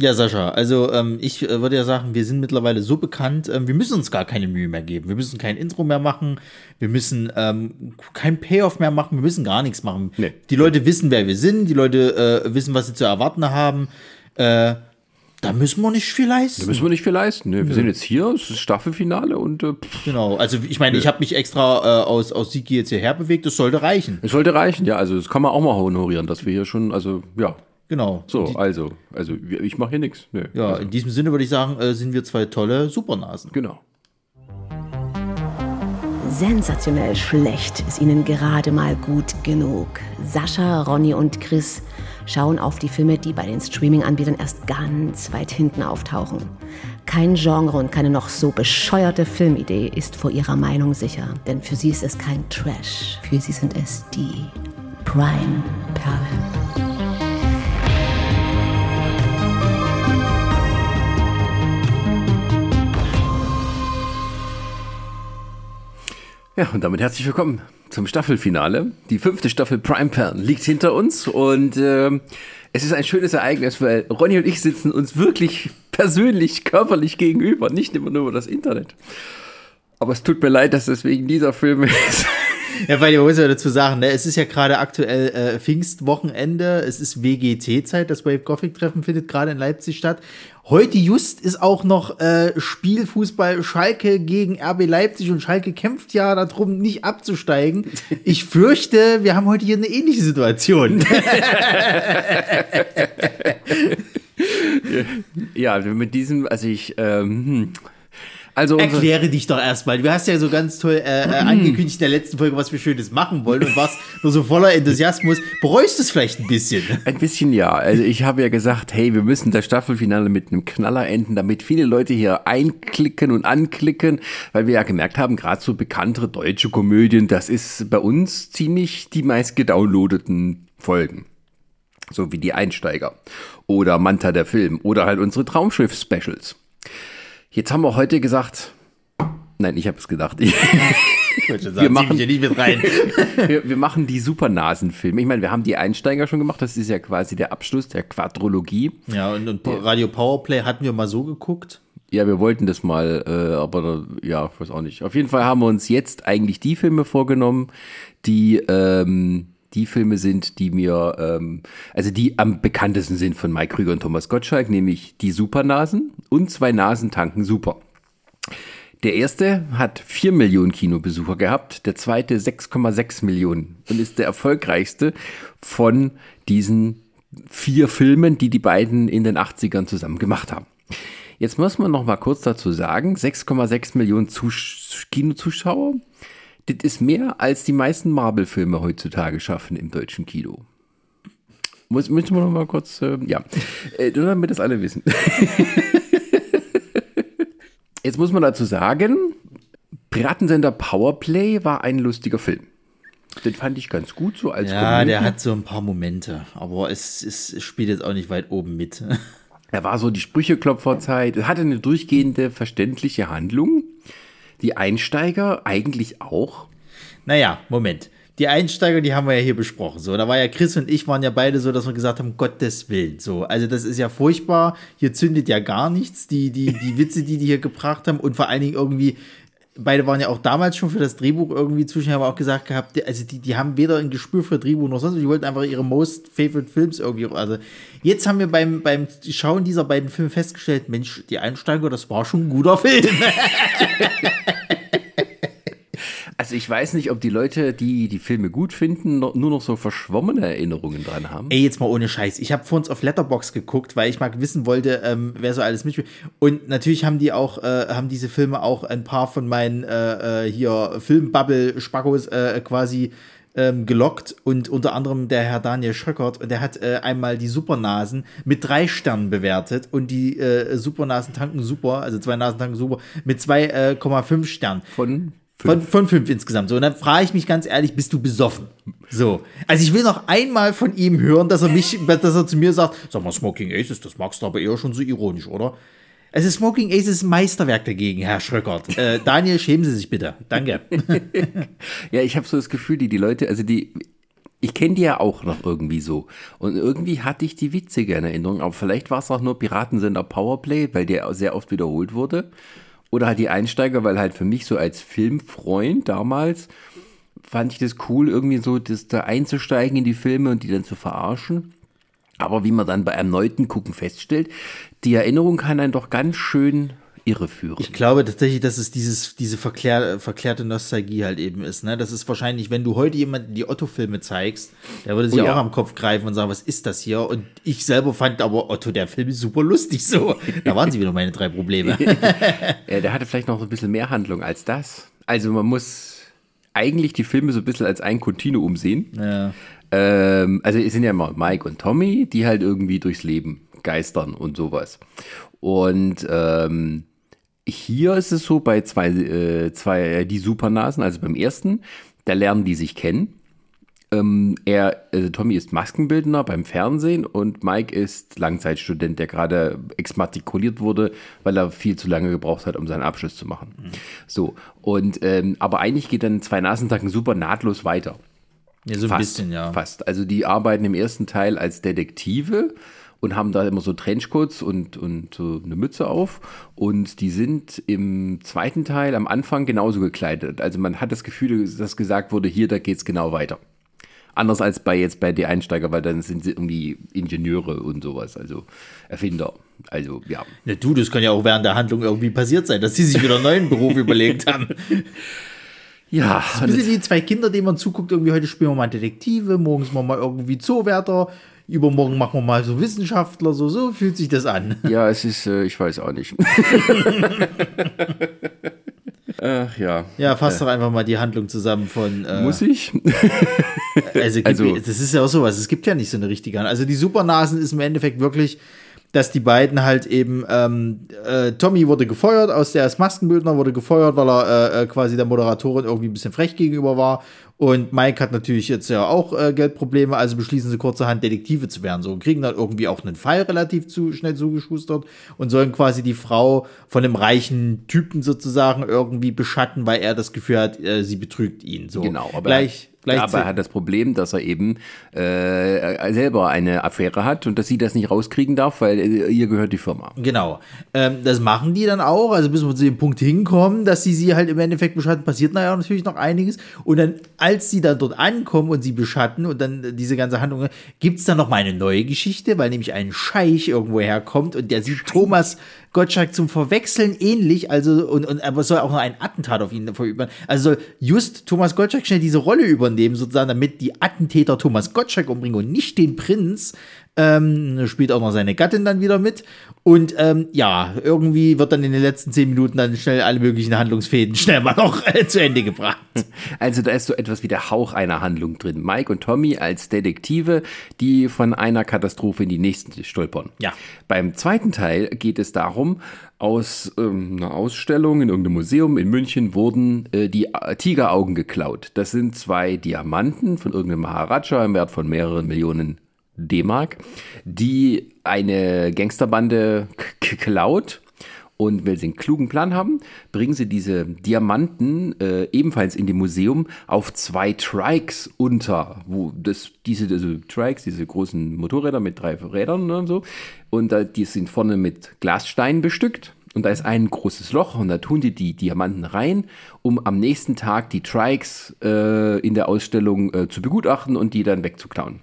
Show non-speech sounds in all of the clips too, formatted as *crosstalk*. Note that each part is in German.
Ja, Sascha, also ähm, ich äh, würde ja sagen, wir sind mittlerweile so bekannt, ähm, wir müssen uns gar keine Mühe mehr geben. Wir müssen kein Intro mehr machen, wir müssen ähm, kein Payoff mehr machen, wir müssen gar nichts machen. Nee. Die Leute wissen, wer wir sind, die Leute äh, wissen, was sie zu erwarten haben. Äh, da müssen wir nicht viel leisten. Da müssen wir nicht viel leisten. Ne? Wir sind jetzt hier, es ist Staffelfinale und äh, genau, also ich meine, ich habe mich extra äh, aus, aus Siki jetzt hierher bewegt, das sollte reichen. es sollte reichen. Ja, also das kann man auch mal honorieren, dass wir hier schon, also ja, Genau. so, Die, also, also ich mache hier nichts. Nee, ja, also, in diesem Sinne würde ich sagen, äh, sind wir zwei tolle Supernasen. genau. Sensationell schlecht ist ihnen gerade mal gut genug. Sascha, Ronny und Chris schauen auf die Filme, die bei den Streaming-Anbietern erst ganz weit hinten auftauchen. Kein Genre und keine noch so bescheuerte Filmidee ist vor ihrer Meinung sicher, denn für sie ist es kein Trash, für sie sind es die Prime-Perlen. Ja, und damit herzlich willkommen zum Staffelfinale. Die fünfte Staffel Prime Perlen liegt hinter uns und ähm, es ist ein schönes Ereignis, weil Ronny und ich sitzen uns wirklich persönlich, körperlich gegenüber, nicht immer nur über das Internet. Aber es tut mir leid, dass es wegen dieser Filme *laughs* ist. Ja, weil ich muss ja dazu sagen, ne, es ist ja gerade aktuell äh, Pfingstwochenende, es ist WGT-Zeit, das Wave Gothic Treffen findet gerade in Leipzig statt. Heute just ist auch noch äh, Spielfußball Schalke gegen RB Leipzig und Schalke kämpft ja darum, nicht abzusteigen. *laughs* Ich fürchte, wir haben heute hier eine ähnliche Situation. *laughs* *laughs* ja, mit diesem, also ich, ähm, hm. Also Erkläre dich doch erstmal. Du hast ja so ganz toll äh, äh, angekündigt in der letzten Folge, was wir Schönes machen wollen und warst nur so voller Enthusiasmus. Bereust es vielleicht ein bisschen? Ein bisschen ja. Also ich habe ja gesagt, hey, wir müssen das Staffelfinale mit einem Knaller enden, damit viele Leute hier einklicken und anklicken, weil wir ja gemerkt haben, gerade so bekanntere deutsche Komödien, das ist bei uns ziemlich die meist gedownloadeten Folgen. So wie die Einsteiger oder Manta der Film oder halt unsere Traumschiff-Specials. Jetzt haben wir heute gesagt, nein, ich habe es gedacht. *laughs* Ich sagen, Wir machen- hier nicht mit rein. *laughs* wir, wir machen die Supernasenfilme. Ich meine, wir haben die Einsteiger schon gemacht. Das ist ja quasi der Abschluss der Quadrologie. Ja, und, und Radio Powerplay hatten wir mal so geguckt. Ja, wir wollten das mal, äh, aber ja, ich weiß auch nicht. Auf jeden Fall haben wir uns jetzt eigentlich die Filme vorgenommen, die ähm, die Filme sind, die mir, ähm, also die am bekanntesten sind von Mike Krüger und Thomas Gottschalk, nämlich die Supernasen und zwei Nasen tanken super. Der erste hat 4 Millionen Kinobesucher gehabt, der zweite 6,6 Millionen und ist der erfolgreichste von diesen vier Filmen, die die beiden in den 80ern zusammen gemacht haben. Jetzt muss man noch mal kurz dazu sagen, 6,6 Millionen Zus Kinozuschauer, das ist mehr als die meisten Marvel-Filme heutzutage schaffen im deutschen Kino. Muss, müssen wir noch mal kurz, äh, ja, äh, nur damit das alle wissen. *laughs* Jetzt muss man dazu sagen, Piratensender Powerplay war ein lustiger Film. Den fand ich ganz gut so als Ja, Komödie. der hat so ein paar Momente, aber es, es, es spielt jetzt auch nicht weit oben mit. Er war so die Sprücheklopferzeit. Er hatte eine durchgehende, verständliche Handlung. Die Einsteiger eigentlich auch. Naja, Moment. Die Einsteiger, die haben wir ja hier besprochen. So, da war ja Chris und ich waren ja beide so, dass wir gesagt haben, Gottes Willen. So, also das ist ja furchtbar. Hier zündet ja gar nichts. Die, die, die Witze, die die hier gebracht haben und vor allen Dingen irgendwie, beide waren ja auch damals schon für das Drehbuch irgendwie zuständig, haben auch gesagt gehabt, also die, die haben weder ein Gespür für Drehbuch noch sonst, die wollten einfach ihre most favorite Films irgendwie, also jetzt haben wir beim, beim Schauen dieser beiden Filme festgestellt, Mensch, die Einsteiger, das war schon ein guter Film. *laughs* Also ich weiß nicht, ob die Leute, die die Filme gut finden, nur noch so verschwommene Erinnerungen dran haben. Ey, jetzt mal ohne Scheiß. Ich habe vor uns auf Letterbox geguckt, weil ich mal wissen wollte, ähm, wer so alles mitspielt. Und natürlich haben die auch, äh, haben diese Filme auch ein paar von meinen äh, äh, hier Filmbubble-Spackos äh, quasi ähm, gelockt und unter anderem der Herr Daniel Schröckert und der hat äh, einmal die Supernasen mit drei Sternen bewertet und die äh, Supernasen tanken super, also zwei Nasen tanken super, mit 2,5 Sternen. Von Von, von fünf insgesamt. So, und dann frage ich mich ganz ehrlich, bist du besoffen? So. Also ich will noch einmal von ihm hören, dass er mich, dass er zu mir sagt, sag mal, Smoking Aces, das magst du aber eher schon so ironisch, oder? Also Smoking Aces ist ein Meisterwerk dagegen, Herr Schröckert. Äh, Daniel, schämen Sie sich bitte. Danke. *laughs* Ja, ich habe so das Gefühl, die, die Leute, also die, ich kenne die ja auch noch irgendwie so. Und irgendwie hatte ich die witzige in Erinnerung. Aber vielleicht war es auch nur Piratensender Powerplay, weil der sehr oft wiederholt wurde. Oder halt die Einsteiger, weil halt für mich so als Filmfreund damals fand ich das cool, irgendwie so das da einzusteigen in die Filme und die dann zu verarschen. Aber wie man dann bei erneuten Gucken feststellt, die Erinnerung kann einen doch ganz schön irreführen. Ich glaube tatsächlich, dass es dieses, diese verklär, verklärte Nostalgie halt eben ist. Ne? Das ist wahrscheinlich, wenn du heute jemanden die Otto-Filme zeigst, der würde sich oh, ja. auch am Kopf greifen und sagen, was ist das hier? Und ich selber fand aber Otto, der Film ist super lustig so. Da waren sie wieder meine drei Probleme. *laughs* ja, der hatte vielleicht noch ein bisschen mehr Handlung als das. Also man muss eigentlich die Filme so ein bisschen als ein Kontinuum sehen. Ja. Ähm, also es sind ja immer Mike und Tommy, die halt irgendwie durchs Leben geistern und sowas. Und ähm, hier ist es so bei zwei, äh, zwei die Supernasen, also beim ersten, da lernen die sich kennen. Ähm, er, also Tommy ist Maskenbildner beim Fernsehen und Mike ist Langzeitstudent, der gerade exmatrikuliert wurde, weil er viel zu lange gebraucht hat, um seinen Abschluss zu machen. Mhm. So, und ähm, aber eigentlich geht dann zwei Nasentagen super nahtlos weiter. Ja, so ein fast, bisschen, ja. Fast. Also die arbeiten im ersten Teil als Detektive und haben da immer so Trenchcoats und, und so eine Mütze auf. Und die sind im zweiten Teil am Anfang genauso gekleidet. Also man hat das Gefühl, dass gesagt wurde, hier, da geht es genau weiter. Anders als bei jetzt bei die Einsteiger, weil dann sind sie irgendwie Ingenieure und sowas, also Erfinder. Also, ja. ja. Du, das kann ja auch während der Handlung irgendwie passiert sein, dass sie sich wieder einen neuen Beruf *laughs* überlegt haben. Ja. Das sind die zwei Kinder, denen man zuguckt, irgendwie heute spielen wir mal Detektive, morgens machen wir mal irgendwie Zoowärter, übermorgen machen wir mal so Wissenschaftler, so, so fühlt sich das an. *laughs* Ja, es ist, äh, ich weiß auch nicht. Ach ja. Ja, fass äh. doch einfach mal die Handlung zusammen von. Äh, Muss ich? also, also, das ist ja auch sowas. Es gibt ja nicht so eine richtige Handlung. Also, die Supernasen ist im Endeffekt wirklich dass die beiden halt eben, ähm, äh, Tommy wurde gefeuert, aus der als Maskenbildner wurde gefeuert, weil er äh, äh, quasi der Moderatorin irgendwie ein bisschen frech gegenüber war. Und Mike hat natürlich jetzt ja auch äh, Geldprobleme, also beschließen sie kurzerhand Detektive zu werden. So und kriegen dann irgendwie auch einen Fall relativ zu, schnell zugeschustert und sollen quasi die Frau von einem reichen Typen sozusagen irgendwie beschatten, weil er das Gefühl hat, äh, sie betrügt ihn. So. Genau, aber gleich aber er hat das Problem, dass er eben äh, selber eine Affäre hat und dass sie das nicht rauskriegen darf, weil äh, ihr gehört die Firma. Genau. Ähm, das machen die dann auch, also bis wir zu dem Punkt hinkommen, dass sie sie halt im Endeffekt beschatten, passiert naja natürlich noch einiges. Und dann, als sie dann dort ankommen und sie beschatten und dann diese ganze Handlung, gibt es dann noch mal eine neue Geschichte, weil nämlich ein Scheich irgendwo herkommt und der sieht. Thomas Gottschalk zum Verwechseln ähnlich, also und, und aber soll auch noch ein Attentat auf ihn verüben. Also soll just Thomas Gottschalk schnell diese Rolle übernehmen, sozusagen, damit die Attentäter Thomas Gottschalk umbringen und nicht den Prinz. Ähm, spielt auch noch seine Gattin dann wieder mit. Und ähm, ja, irgendwie wird dann in den letzten zehn Minuten dann schnell alle möglichen Handlungsfäden schnell mal noch äh, zu Ende gebracht. *laughs* Also da ist so etwas wie der Hauch einer Handlung drin. Mike und Tommy als Detektive, die von einer Katastrophe in die nächste stolpern. Ja. Beim zweiten Teil geht es darum, aus ähm, einer Ausstellung in irgendeinem Museum in München wurden äh, die äh, Tigeraugen geklaut. Das sind zwei Diamanten von irgendeinem Maharaja im Wert von mehreren Millionen D-Mark, die eine Gangsterbande klaut. Und weil sie einen klugen Plan haben, bringen sie diese Diamanten äh, ebenfalls in dem Museum auf zwei Trikes unter. Wo das, diese, diese Trikes, diese großen Motorräder mit drei Rädern und so. Und äh, die sind vorne mit Glassteinen bestückt. Und da ist ein großes Loch und da tun die die Diamanten rein, um am nächsten Tag die Trikes äh, in der Ausstellung äh, zu begutachten und die dann wegzuklauen.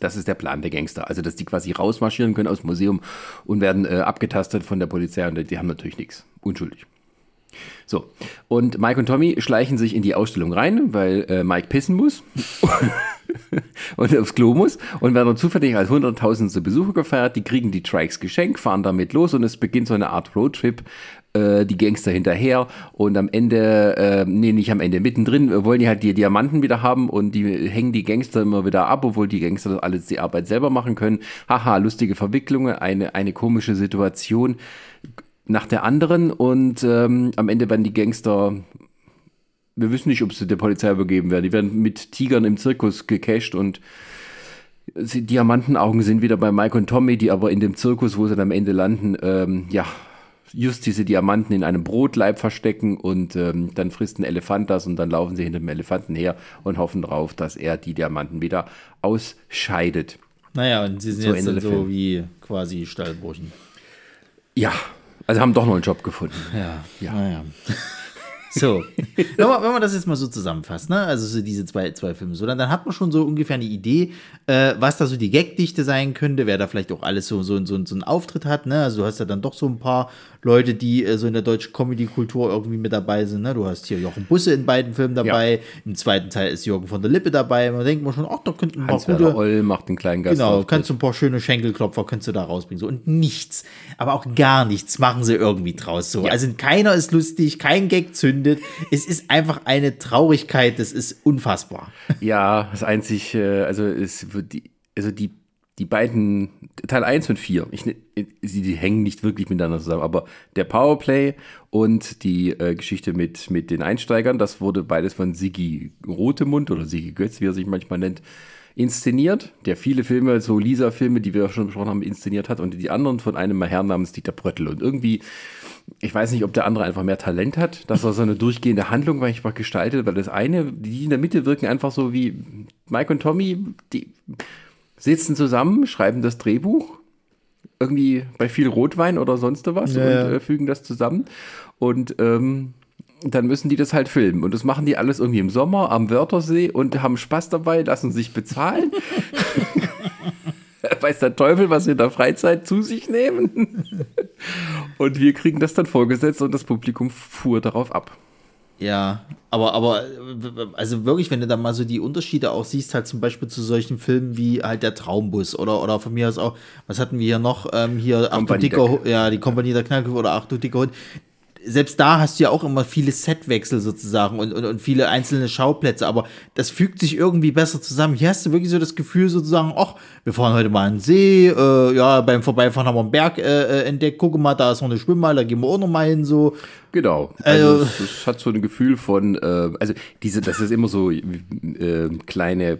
Das ist der Plan der Gangster. Also, dass die quasi rausmarschieren können aus dem Museum und werden äh, abgetastet von der Polizei und die haben natürlich nichts. Unschuldig. So, und Mike und Tommy schleichen sich in die Ausstellung rein, weil äh, Mike pissen muss *laughs* und aufs Klo muss und werden dann zufällig als hunderttausendste Besucher gefeiert. Die kriegen die Trikes geschenkt, fahren damit los und es beginnt so eine Art Roadtrip äh, die Gangster hinterher und am Ende, äh, nee, nicht am Ende, mittendrin wollen die halt die Diamanten wieder haben und die hängen die Gangster immer wieder ab, obwohl die Gangster das alles die Arbeit selber machen können. Haha, lustige Verwicklungen, eine, eine komische Situation nach der anderen und ähm, am Ende werden die Gangster wir wissen nicht, ob sie der Polizei übergeben werden. Die werden mit Tigern im Zirkus gecasht und Diamantenaugen sind wieder bei Mike und Tommy, die aber in dem Zirkus, wo sie dann am Ende landen, ähm, ja, just diese Diamanten in einem Brotleib verstecken und ähm, dann frisst ein Elefant das und dann laufen sie hinter dem Elefanten her und hoffen darauf, dass er die Diamanten wieder ausscheidet. Naja, und sie sind so jetzt dann so wie quasi Stallburschen. Ja, also haben doch noch einen Job gefunden. Ja, ja. Naja. *laughs* So, wenn man, wenn man, das jetzt mal so zusammenfasst, ne? also so diese zwei, zwei Filme, so, dann, dann hat man schon so ungefähr eine Idee, äh, was da so die Gagdichte sein könnte, wer da vielleicht auch alles so, so, so, so einen Auftritt hat. Ne? Also du hast ja dann doch so ein paar Leute, die äh, so in der deutschen Comedy-Kultur irgendwie mit dabei sind. Ne? Du hast hier Jochen Busse in beiden Filmen dabei, ja. im zweiten Teil ist Jürgen von der Lippe dabei. Man denkt man schon, ach, da könnten ein paar gute... Oll macht einen kleinen Gast. Genau, kannst du ein paar schöne Schenkelklopfer, kannst du da rausbringen. So, und nichts, aber auch gar nichts machen sie irgendwie draus. So. Ja. Also keiner ist lustig, kein Gag zündet. es ist einfach eine Traurigkeit, das ist unfassbar. Ja, das einzig, äh, also es wird die, also die die beiden, Teil 1 und 4, ich, sie die hängen nicht wirklich miteinander zusammen, aber der Powerplay und die äh, Geschichte mit, mit den Einsteigern, das wurde beides von Sigi Rotemund oder Sigi Götz, wie er sich manchmal nennt, inszeniert, der viele Filme, so Lisa-Filme, die wir schon besprochen haben, inszeniert hat und die anderen von einem Herrn namens Dieter Bröttl. Und irgendwie, ich weiß nicht, ob der andere einfach mehr Talent hat, dass er so eine durchgehende Handlung einfach gestaltet, weil das eine, die in der Mitte wirken einfach so wie Mike und Tommy, die sitzen zusammen, schreiben das Drehbuch, irgendwie bei viel Rotwein oder sonst was ja. und äh, fügen das zusammen. Und ähm, dann müssen die das halt filmen. Und das machen die alles irgendwie im Sommer am Wörthersee und haben Spaß dabei, lassen sich bezahlen. *laughs* Weiß der Teufel, was sie in der Freizeit zu sich nehmen. *laughs* und wir kriegen das dann vorgesetzt und das Publikum fuhr darauf ab. Ja, aber, aber, also wirklich, wenn du da mal so die Unterschiede auch siehst, halt zum Beispiel zu solchen Filmen wie halt der Traumbus oder, oder von mir aus auch, was hatten wir hier noch, ähm, hier, Ach du dicker, ja, die Kompanie der Knallköpfe oder Ach du dicker Hund, selbst da hast du ja auch immer viele Setwechsel sozusagen und, und, und viele einzelne Schauplätze, aber das fügt sich irgendwie besser zusammen. Hier hast du wirklich so das Gefühl sozusagen, ach, wir fahren heute mal an den See, äh, ja, beim Vorbeifahren haben wir einen Berg äh, äh entdeckt, guck mal, da ist noch eine Schwimmhalle, da gehen wir auch noch mal hin, so. Genau. Also, also es, hat so ein Gefühl von, äh, also diese, das ist immer so äh, kleine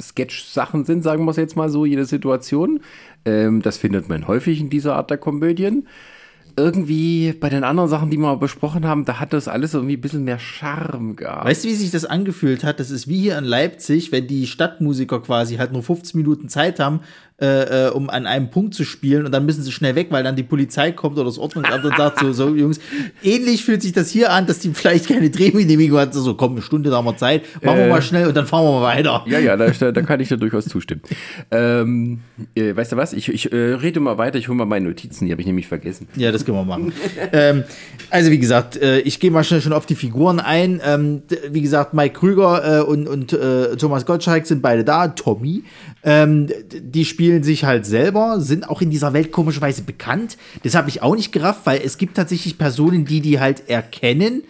Sketch-Sachen sind, sagen wir es jetzt mal so, jede Situation. Ähm, das findet man häufig in dieser Art der Komödien irgendwie bei den anderen Sachen, die wir besprochen haben, da hat das alles irgendwie ein bisschen mehr Charme gehabt. Weißt du, wie sich das angefühlt hat? Das ist wie hier in Leipzig, wenn die Stadtmusiker quasi halt nur 15 Minuten Zeit haben, äh, äh, um an einem Punkt zu spielen und dann müssen sie schnell weg, weil dann die Polizei kommt oder das Ordnungsamt und sagt so, so *laughs* Jungs, ähnlich fühlt sich das hier an, dass die vielleicht keine Drehgenehmigung hat, so komm, eine Stunde da haben wir Zeit, machen wir mal äh. schnell und dann fahren wir mal weiter. Ja, ja, da, da kann ich dir durchaus zustimmen. Ähm, äh, weißt du was, ich, ich äh, rede mal weiter, ich hole mal meine Notizen, die habe ich nämlich vergessen. Ja, das können wir machen. *laughs* ähm, also wie gesagt, ich gehe mal schnell schon auf die Figuren ein. Ähm, wie gesagt, Mike Krüger und, und Thomas Gottschalk sind beide da, Tommy. Ähm, die spielen sich halt selber, sind auch in dieser Welt komischerweise bekannt. Das habe ich auch nicht gerafft, weil es gibt tatsächlich Personen, die die halt erkennen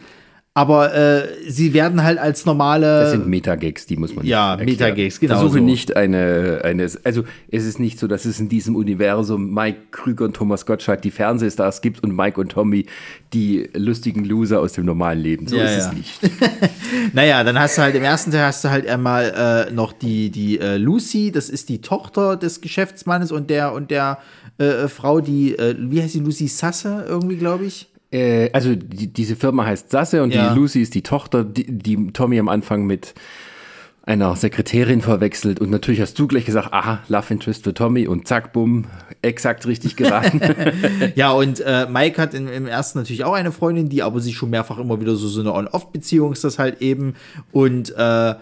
aber äh, sie werden halt als normale. Das sind Metagags, die muss man Ja, Metagags, genau. Versuche so. nicht eine, eine. Also, es ist nicht so, dass es in diesem Universum Mike Krüger und Thomas Gottschalk die Fernsehstars gibt und Mike und Tommy die lustigen Loser aus dem normalen Leben. So ja, ist ja. es nicht. *laughs* naja, dann hast du halt im ersten Teil hast du halt einmal äh, noch die, die äh, Lucy, das ist die Tochter des Geschäftsmannes und der und der äh, Frau, die, äh, wie heißt die, Lucy Sasse irgendwie, glaube ich. Äh, also die, diese Firma heißt Sasse und ja. die Lucy ist die Tochter, die, die Tommy am Anfang mit einer Sekretärin verwechselt und natürlich hast du gleich gesagt, aha, Love Interest für Tommy und zack, bumm, exakt richtig geraten. *laughs* ja, und äh, Mike hat im, im, ersten natürlich auch eine Freundin, die aber sich schon mehrfach immer wieder so, so eine On-Off-Beziehung ist das halt eben und äh,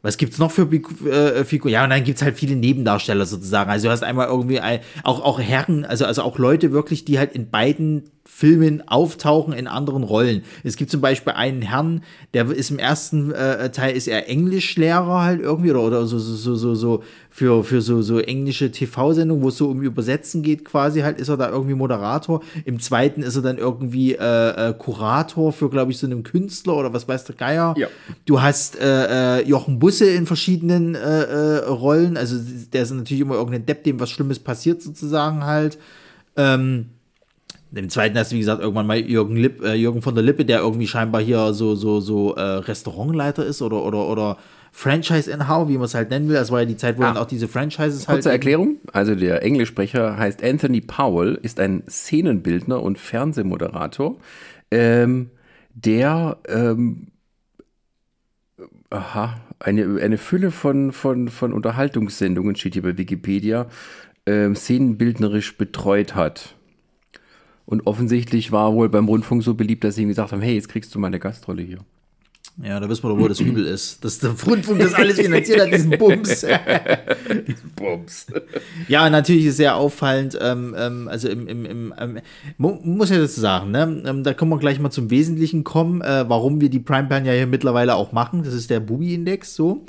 was gibt's noch für äh, Figuren? Ja, und dann gibt's halt viele Nebendarsteller sozusagen. Also du hast einmal irgendwie ein, auch, auch Herren, also, also auch Leute wirklich, die halt in beiden Filmen auftauchen in anderen Rollen. Es gibt zum Beispiel einen Herrn, der ist im ersten äh, Teil ist er Englischlehrer halt irgendwie oder, oder so, so, so, so für, für so, so englische TV-Sendungen, wo es so um Übersetzen geht quasi halt, ist er da irgendwie Moderator. Im zweiten ist er dann irgendwie äh, äh, Kurator für, glaube ich, so einen Künstler oder was weiß der Geier. Ja. Du hast äh, äh Jochen Busse in verschiedenen äh, Rollen, also der ist natürlich immer irgendein Depp, dem was Schlimmes passiert sozusagen halt. Ähm, im zweiten hast du, wie gesagt, irgendwann mal Jürgen, Lipp, äh, Jürgen von der Lippe, der irgendwie scheinbar hier so, so, so äh, Restaurantleiter ist oder, oder, oder Franchise in How, wie man es halt nennen will. Das war ja die Zeit, wo Ah. dann auch diese Franchises halt. Kurze Erklärung. Also der Englischsprecher heißt Anthony Powell, ist ein Szenenbildner und Fernsehmoderator, ähm, der ähm, aha, eine, eine Fülle von, von, von Unterhaltungssendungen, steht hier bei Wikipedia, ähm, szenenbildnerisch betreut hat. Und offensichtlich war wohl beim Rundfunk so beliebt, dass sie ihm gesagt haben, hey, jetzt kriegst du mal eine Gastrolle hier. Ja, da wissen wir doch, wo das Übel ist. Dass der Rundfunk das alles finanziert hat, diesen Bums. *laughs* Bums. Ja, natürlich ist sehr auffallend, ähm, ähm, also im, im, im ähm, mu muss ja dazu sagen, ne? Ähm, da können wir gleich mal zum Wesentlichen kommen, äh, warum wir die Prime Plan ja hier mittlerweile auch machen. Das ist der Bubi-Index so.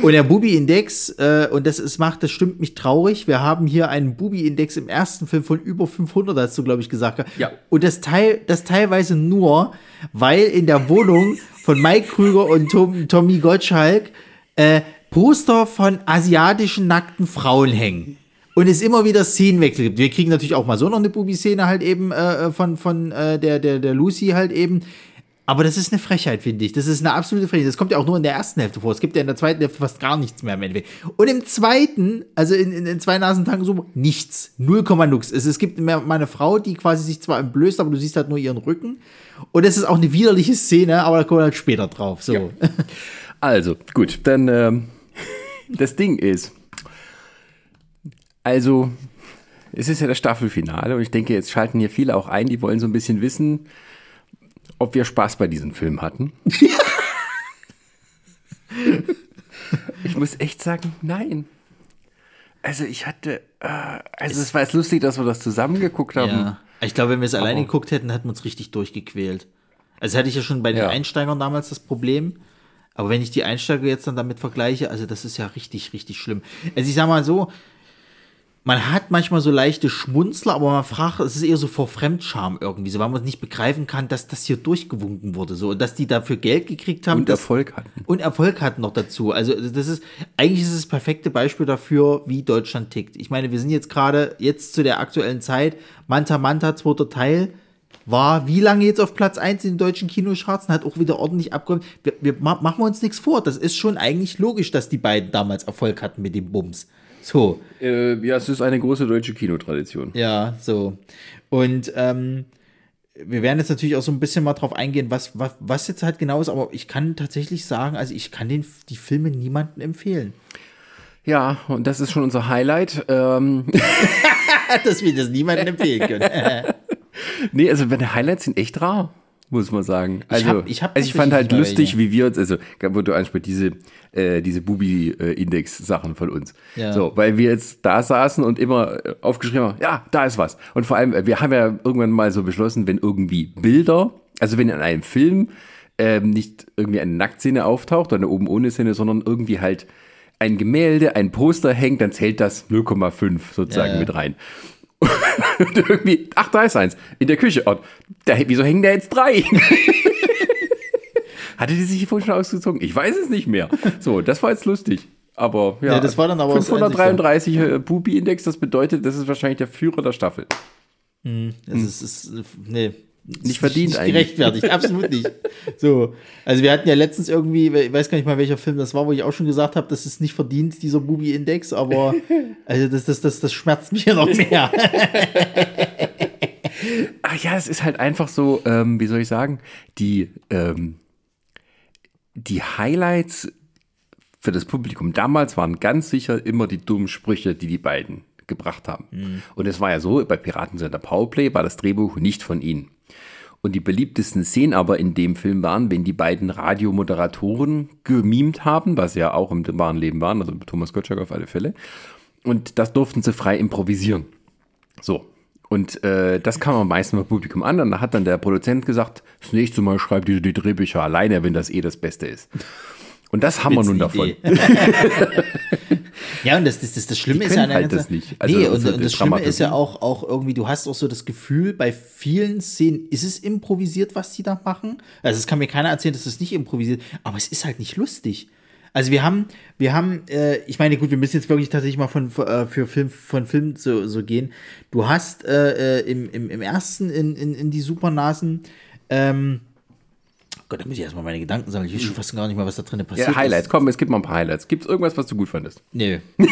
Und der Bubi-Index, äh, und das ist, macht, das stimmt mich traurig. Wir haben hier einen Bubi-Index im ersten Film von über 500, hast du, glaube ich, gesagt. Ja. Und das, teil, das teilweise nur, weil in der Wohnung von Mike Krüger und Tom, Tommy Gottschalk äh, Poster von asiatischen nackten Frauen hängen. Und es immer wieder Szenenwechsel gibt. Wir kriegen natürlich auch mal so noch eine Bubi-Szene halt eben äh, von, von äh, der, der, der Lucy halt eben. Aber das ist eine Frechheit, finde ich. Das ist eine absolute Frechheit. Das kommt ja auch nur in der ersten Hälfte vor. Es gibt ja in der zweiten Hälfte fast gar nichts mehr im Endeffekt. Und im zweiten, also in, in, in zwei Nasentagen so, nichts. 0, nix. Es, es gibt mehr, mal eine Frau, die quasi sich zwar entblößt, aber du siehst halt nur ihren Rücken. Und es ist auch eine widerliche Szene, aber da kommen wir halt später drauf. So. Also, gut, dann ähm, *laughs* das Ding ist, also, es ist ja das Staffelfinale und ich denke, jetzt schalten hier viele auch ein, die wollen so ein bisschen wissen, ob wir Spaß bei diesem Film hatten. *laughs* ich muss echt sagen, nein. Also ich hatte, äh, also es war jetzt lustig, dass wir das zusammen geguckt haben. Ja. Ich glaube, wenn wir es alleine geguckt hätten, hätten wir uns richtig durchgequält. Also hatte ich ja schon bei den Ja. Einsteigern damals das Problem. Aber wenn ich die Einsteiger jetzt dann damit vergleiche, also das ist ja richtig, richtig schlimm. Also ich sag mal so, man hat manchmal so leichte Schmunzler, aber man fragt, es ist eher so vor Fremdscham irgendwie, so weil man es nicht begreifen kann, dass das hier durchgewunken wurde, so und dass die dafür Geld gekriegt haben. Und dass- Erfolg hatten. und Erfolg hatten noch dazu. Also das ist eigentlich ist es das perfekte Beispiel dafür, wie Deutschland tickt. Ich meine, wir sind jetzt gerade jetzt zu der aktuellen Zeit. Manta Manta, zweiter Teil, war wie lange jetzt auf Platz 1 in den deutschen Kinocharts und hat auch wieder ordentlich abgeräumt. Wir, wir ma- machen wir uns nichts vor. Das ist schon eigentlich logisch, dass die beiden damals Erfolg hatten mit dem Bums. So. Äh, ja, es ist eine große deutsche Kinotradition. Ja, so. Und ähm, wir werden jetzt natürlich auch so ein bisschen mal drauf eingehen, was, was, was jetzt halt genau ist, aber ich kann tatsächlich sagen, also ich kann den, die Filme niemandem empfehlen. Ja, und das ist schon unser Highlight. Ähm, *laughs* Dass wir das niemandem empfehlen können. *laughs* Nee, also meine Highlights sind echt rar, muss man sagen. Also ich, hab- ich hab also ich fand halt lustig, welche. wie wir uns, also wo du ansprichst, diese, äh, diese Bubi-Index-Sachen von uns. Ja. So, weil wir jetzt da saßen und immer äh, aufgeschrieben haben, ja, da ist was. Und vor allem, äh, wir haben ja irgendwann mal so beschlossen, wenn irgendwie Bilder, also wenn in einem Film ähm, nicht irgendwie eine Nacktszene auftaucht oder eine oben ohne Szene, sondern irgendwie halt ein Gemälde, ein Poster hängt, dann zählt das 0,5 sozusagen Ja, ja. mit rein. Und *laughs* irgendwie, ach, da ist eins. In der Küche. Und da, wieso hängen da jetzt drei? *laughs* Hatte die sich vorhin schon ausgezogen? Ich weiß es nicht mehr. So, das war jetzt lustig. Aber ja, Ja, das war dann aber das 533 äh, Bubi-Index, das bedeutet, das ist wahrscheinlich der Führer der Staffel. Das ist, ist nee. Nicht verdient nicht eigentlich. gerechtfertigt, absolut nicht. So, also wir hatten ja letztens irgendwie, ich weiß gar nicht mal welcher Film das war, wo ich auch schon gesagt habe, das ist nicht verdient, dieser Bubi-Index, aber *laughs* also das, das, das, das schmerzt mich ja noch mehr. *laughs* Ach ja, es ist halt einfach so, ähm, wie soll ich sagen, die, ähm, die Highlights für das Publikum damals waren ganz sicher immer die dummen Sprüche, die die beiden gebracht haben. Und es war ja so, bei Piratensender Powerplay war das Drehbuch nicht von ihnen. Und die beliebtesten Szenen aber in dem Film waren, wenn die beiden Radiomoderatoren gemimt haben, was ja auch im wahren Leben waren, also Thomas Gottschalk auf alle Fälle. Und das durften sie frei improvisieren. So. Und äh, das kam am meisten beim Publikum an. Und da hat dann der Produzent gesagt, das nächste Mal schreibt ihr die Drehbücher alleine, wenn das eh das Beste ist. Und das haben wir nun davon. *laughs* Ja, und das, das, das, das Schlimme ist ja halt das nicht. Also nee, und, und das Schlimme ist ja auch, auch irgendwie, du hast auch so das Gefühl, bei vielen Szenen ist es improvisiert, was die da machen. Also es kann mir keiner erzählen, dass es nicht improvisiert, aber es ist halt nicht lustig. Also wir haben, wir haben, äh, ich meine, gut, wir müssen jetzt wirklich tatsächlich mal von äh, für Film von Film so, so gehen. Du hast äh, äh, im, im, im ersten in, in, in die Supernasen ähm, Gott, da muss ich erstmal meine Gedanken sammeln. Ich weiß schon fast gar nicht mehr, was da drin passiert Ja, Highlights, ist. komm, es gibt mal ein paar Highlights. Gibt es irgendwas, was du gut fandest? Nö. *laughs*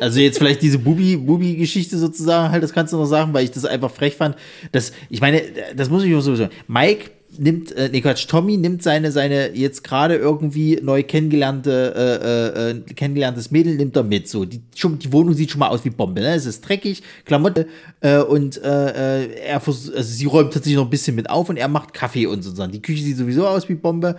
Also jetzt vielleicht diese Bubi, Bubi-Geschichte sozusagen halt, das kannst du noch sagen, weil ich das einfach frech fand. Das, ich meine, das muss ich auch so sagen. Mike nimmt, äh, nee Quatsch, Tommy nimmt seine, seine jetzt gerade irgendwie neu kennengelernte, äh, äh, kennengelerntes Mädel, nimmt er mit. So, die, schon, die Wohnung sieht schon mal aus wie Bombe, ne? Es ist dreckig, Klamotte, äh, und äh, äh, er vers- also sie räumt tatsächlich noch ein bisschen mit auf und er macht Kaffee und so. Die Küche sieht sowieso aus wie Bombe.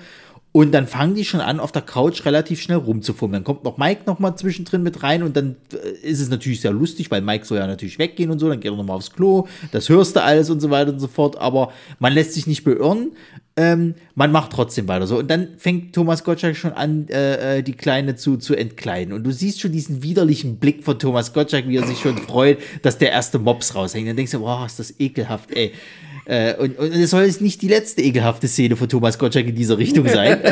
Und dann fangen die schon an, auf der Couch relativ schnell rumzufummeln. Dann kommt noch Mike noch mal zwischendrin mit rein und dann äh, ist es natürlich sehr lustig, weil Mike soll ja natürlich weggehen und so. Dann geht er noch mal aufs Klo, das hörst du alles und so weiter und so fort. Aber man lässt sich nicht beirren. Ähm, man macht trotzdem weiter so. Und dann fängt Thomas Gottschalk schon an, äh, äh, die Kleine zu, zu entkleiden. Und du siehst schon diesen widerlichen Blick von Thomas Gottschalk, wie er sich schon freut, dass der erste Mops raushängt. Dann denkst du, boah, ist das ekelhaft, ey. Äh, und, und es soll jetzt nicht die letzte ekelhafte Szene von Thomas Gottschalk in dieser Richtung sein. *laughs*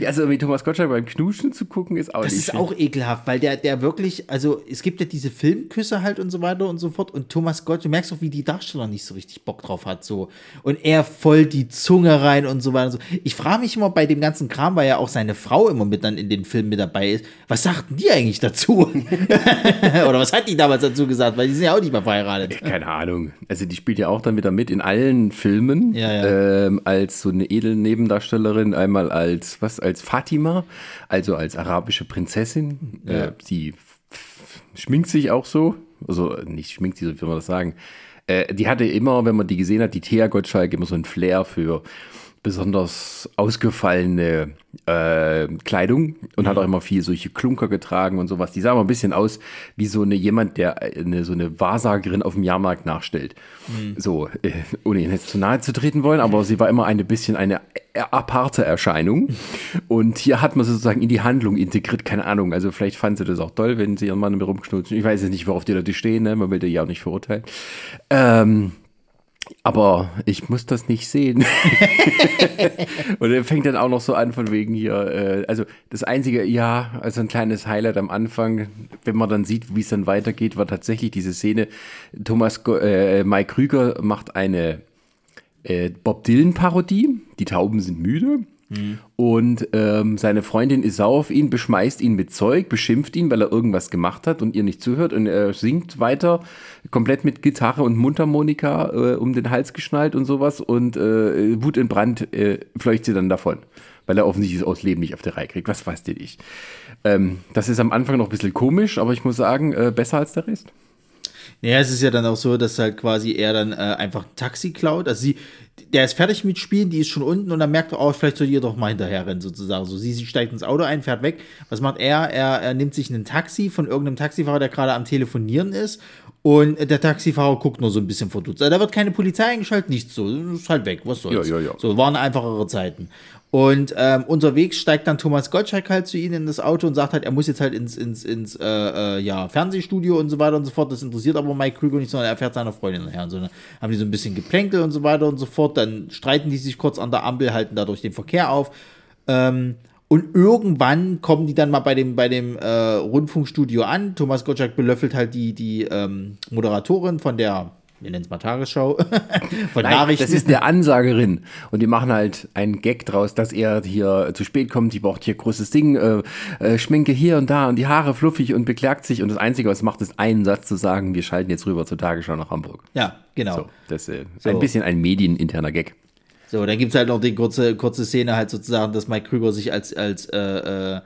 Ja, also wie Thomas Gottschalk beim Knuschen zu gucken, ist auch Das ist schön. auch ekelhaft, weil der, der wirklich, also es gibt ja diese Filmküsse halt und so weiter und so fort und Thomas Gott, du merkst auch, wie die Darsteller nicht so richtig Bock drauf hat, so. Und er voll die Zunge rein und so weiter und so. Ich frage mich immer bei dem ganzen Kram, weil ja auch seine Frau immer mit dann in den Filmen mit dabei ist, was sagten die eigentlich dazu? *laughs* Oder was hat die damals dazu gesagt? Weil die sind ja auch nicht mehr verheiratet. Keine Ahnung. Also die spielt ja auch dann wieder mit in allen Filmen Ja, ja. Ähm, als so eine edle Nebendarstellerin, einmal als was als Fatima, also als arabische Prinzessin. Äh, sie f- f- schminkt sich auch so, also nicht schminkt sie, so wie man das sagen. Äh, die hatte immer, wenn man die gesehen hat, die Thea Gottschalk immer so ein Flair für besonders ausgefallene äh, Kleidung und hat auch immer viel solche Klunker getragen und sowas. Die sah immer ein bisschen aus wie so eine jemand, der eine, so eine Wahrsagerin auf dem Jahrmarkt nachstellt. So, äh, ohne ihnen jetzt zu nahe zu treten wollen, aber sie war immer ein bisschen eine äh, aparte Erscheinung. *laughs* Und hier hat man sozusagen in die Handlung integriert, keine Ahnung. Also vielleicht fand sie das auch toll, wenn sie ihren Mann mit rumknutschen. Ich weiß jetzt nicht, worauf die Leute stehen, ne? man will die ja auch nicht verurteilen. Ähm, aber ich muss das nicht sehen. *laughs* und er fängt dann auch noch so an von wegen hier, äh, also das einzige, ja, also ein kleines Highlight am Anfang, wenn man dann sieht, wie es dann weitergeht, war tatsächlich diese Szene, Thomas, äh, Mike Krüger macht eine äh, Bob Dylan-Parodie, die Tauben sind müde. Und ähm, seine Freundin ist sauer auf ihn, beschmeißt ihn mit Zeug, beschimpft ihn, weil er irgendwas gemacht hat und ihr nicht zuhört. Und er singt weiter, komplett mit Gitarre und Mundharmonika äh, um den Hals geschnallt und sowas. Und äh, Wut in Brand äh, fleucht sie dann davon, weil er offensichtlich das Ausleben nicht auf die Reihe kriegt. Was weiß denn ich? Ähm, das ist am Anfang noch ein bisschen komisch, aber ich muss sagen, äh, besser als der Rest. Ja, es ist ja dann auch so, dass halt quasi er dann äh, einfach ein Taxi klaut. Also sie, der ist fertig mit Spielen, die ist schon unten und dann merkt er, oh, vielleicht soll ihr doch mal hinterher rennen, sozusagen. So, sie, sie steigt ins Auto ein, fährt weg. Was macht er? Er, er nimmt sich ein Taxi von irgendeinem Taxifahrer, der gerade am Telefonieren ist. Und der Taxifahrer guckt nur so ein bisschen verdutzt. Also, da wird keine Polizei eingeschaltet, nichts so. Ist halt weg, was soll's. Ja, ja, ja. So, waren einfachere Zeiten. Und ähm, unterwegs steigt dann Thomas Gottschalk halt zu ihnen in das Auto und sagt halt, er muss jetzt halt ins, ins, ins äh, äh, ja, Fernsehstudio und so weiter und so fort. Das interessiert aber Mike Krüger nicht, sondern er fährt seiner Freundin nachher. Und so, dann haben die so ein bisschen geplänkelt und so weiter und so fort. Dann streiten die sich kurz an der Ampel, halten dadurch den Verkehr auf. Ähm, und irgendwann kommen die dann mal bei dem, bei dem äh, Rundfunkstudio an. Thomas Gottschalk belöffelt halt die, die ähm, Moderatorin von der, wir nennen es mal Tagesschau, *laughs* von Nein, Nachrichten. das ist eine Ansagerin. Und die machen halt einen Gag draus, dass er hier zu spät kommt, die braucht hier großes Ding, äh, äh, Schminke hier und da und die Haare fluffig und beklagt sich. Und das Einzige, was macht, ist einen Satz zu sagen, wir schalten jetzt rüber zur Tagesschau nach Hamburg. ja, genau. So, das äh, ist So. ein bisschen ein medieninterner Gag. So, dann gibt es halt noch die kurze, kurze Szene, halt sozusagen, dass Mike Krüger sich als, als äh, äh,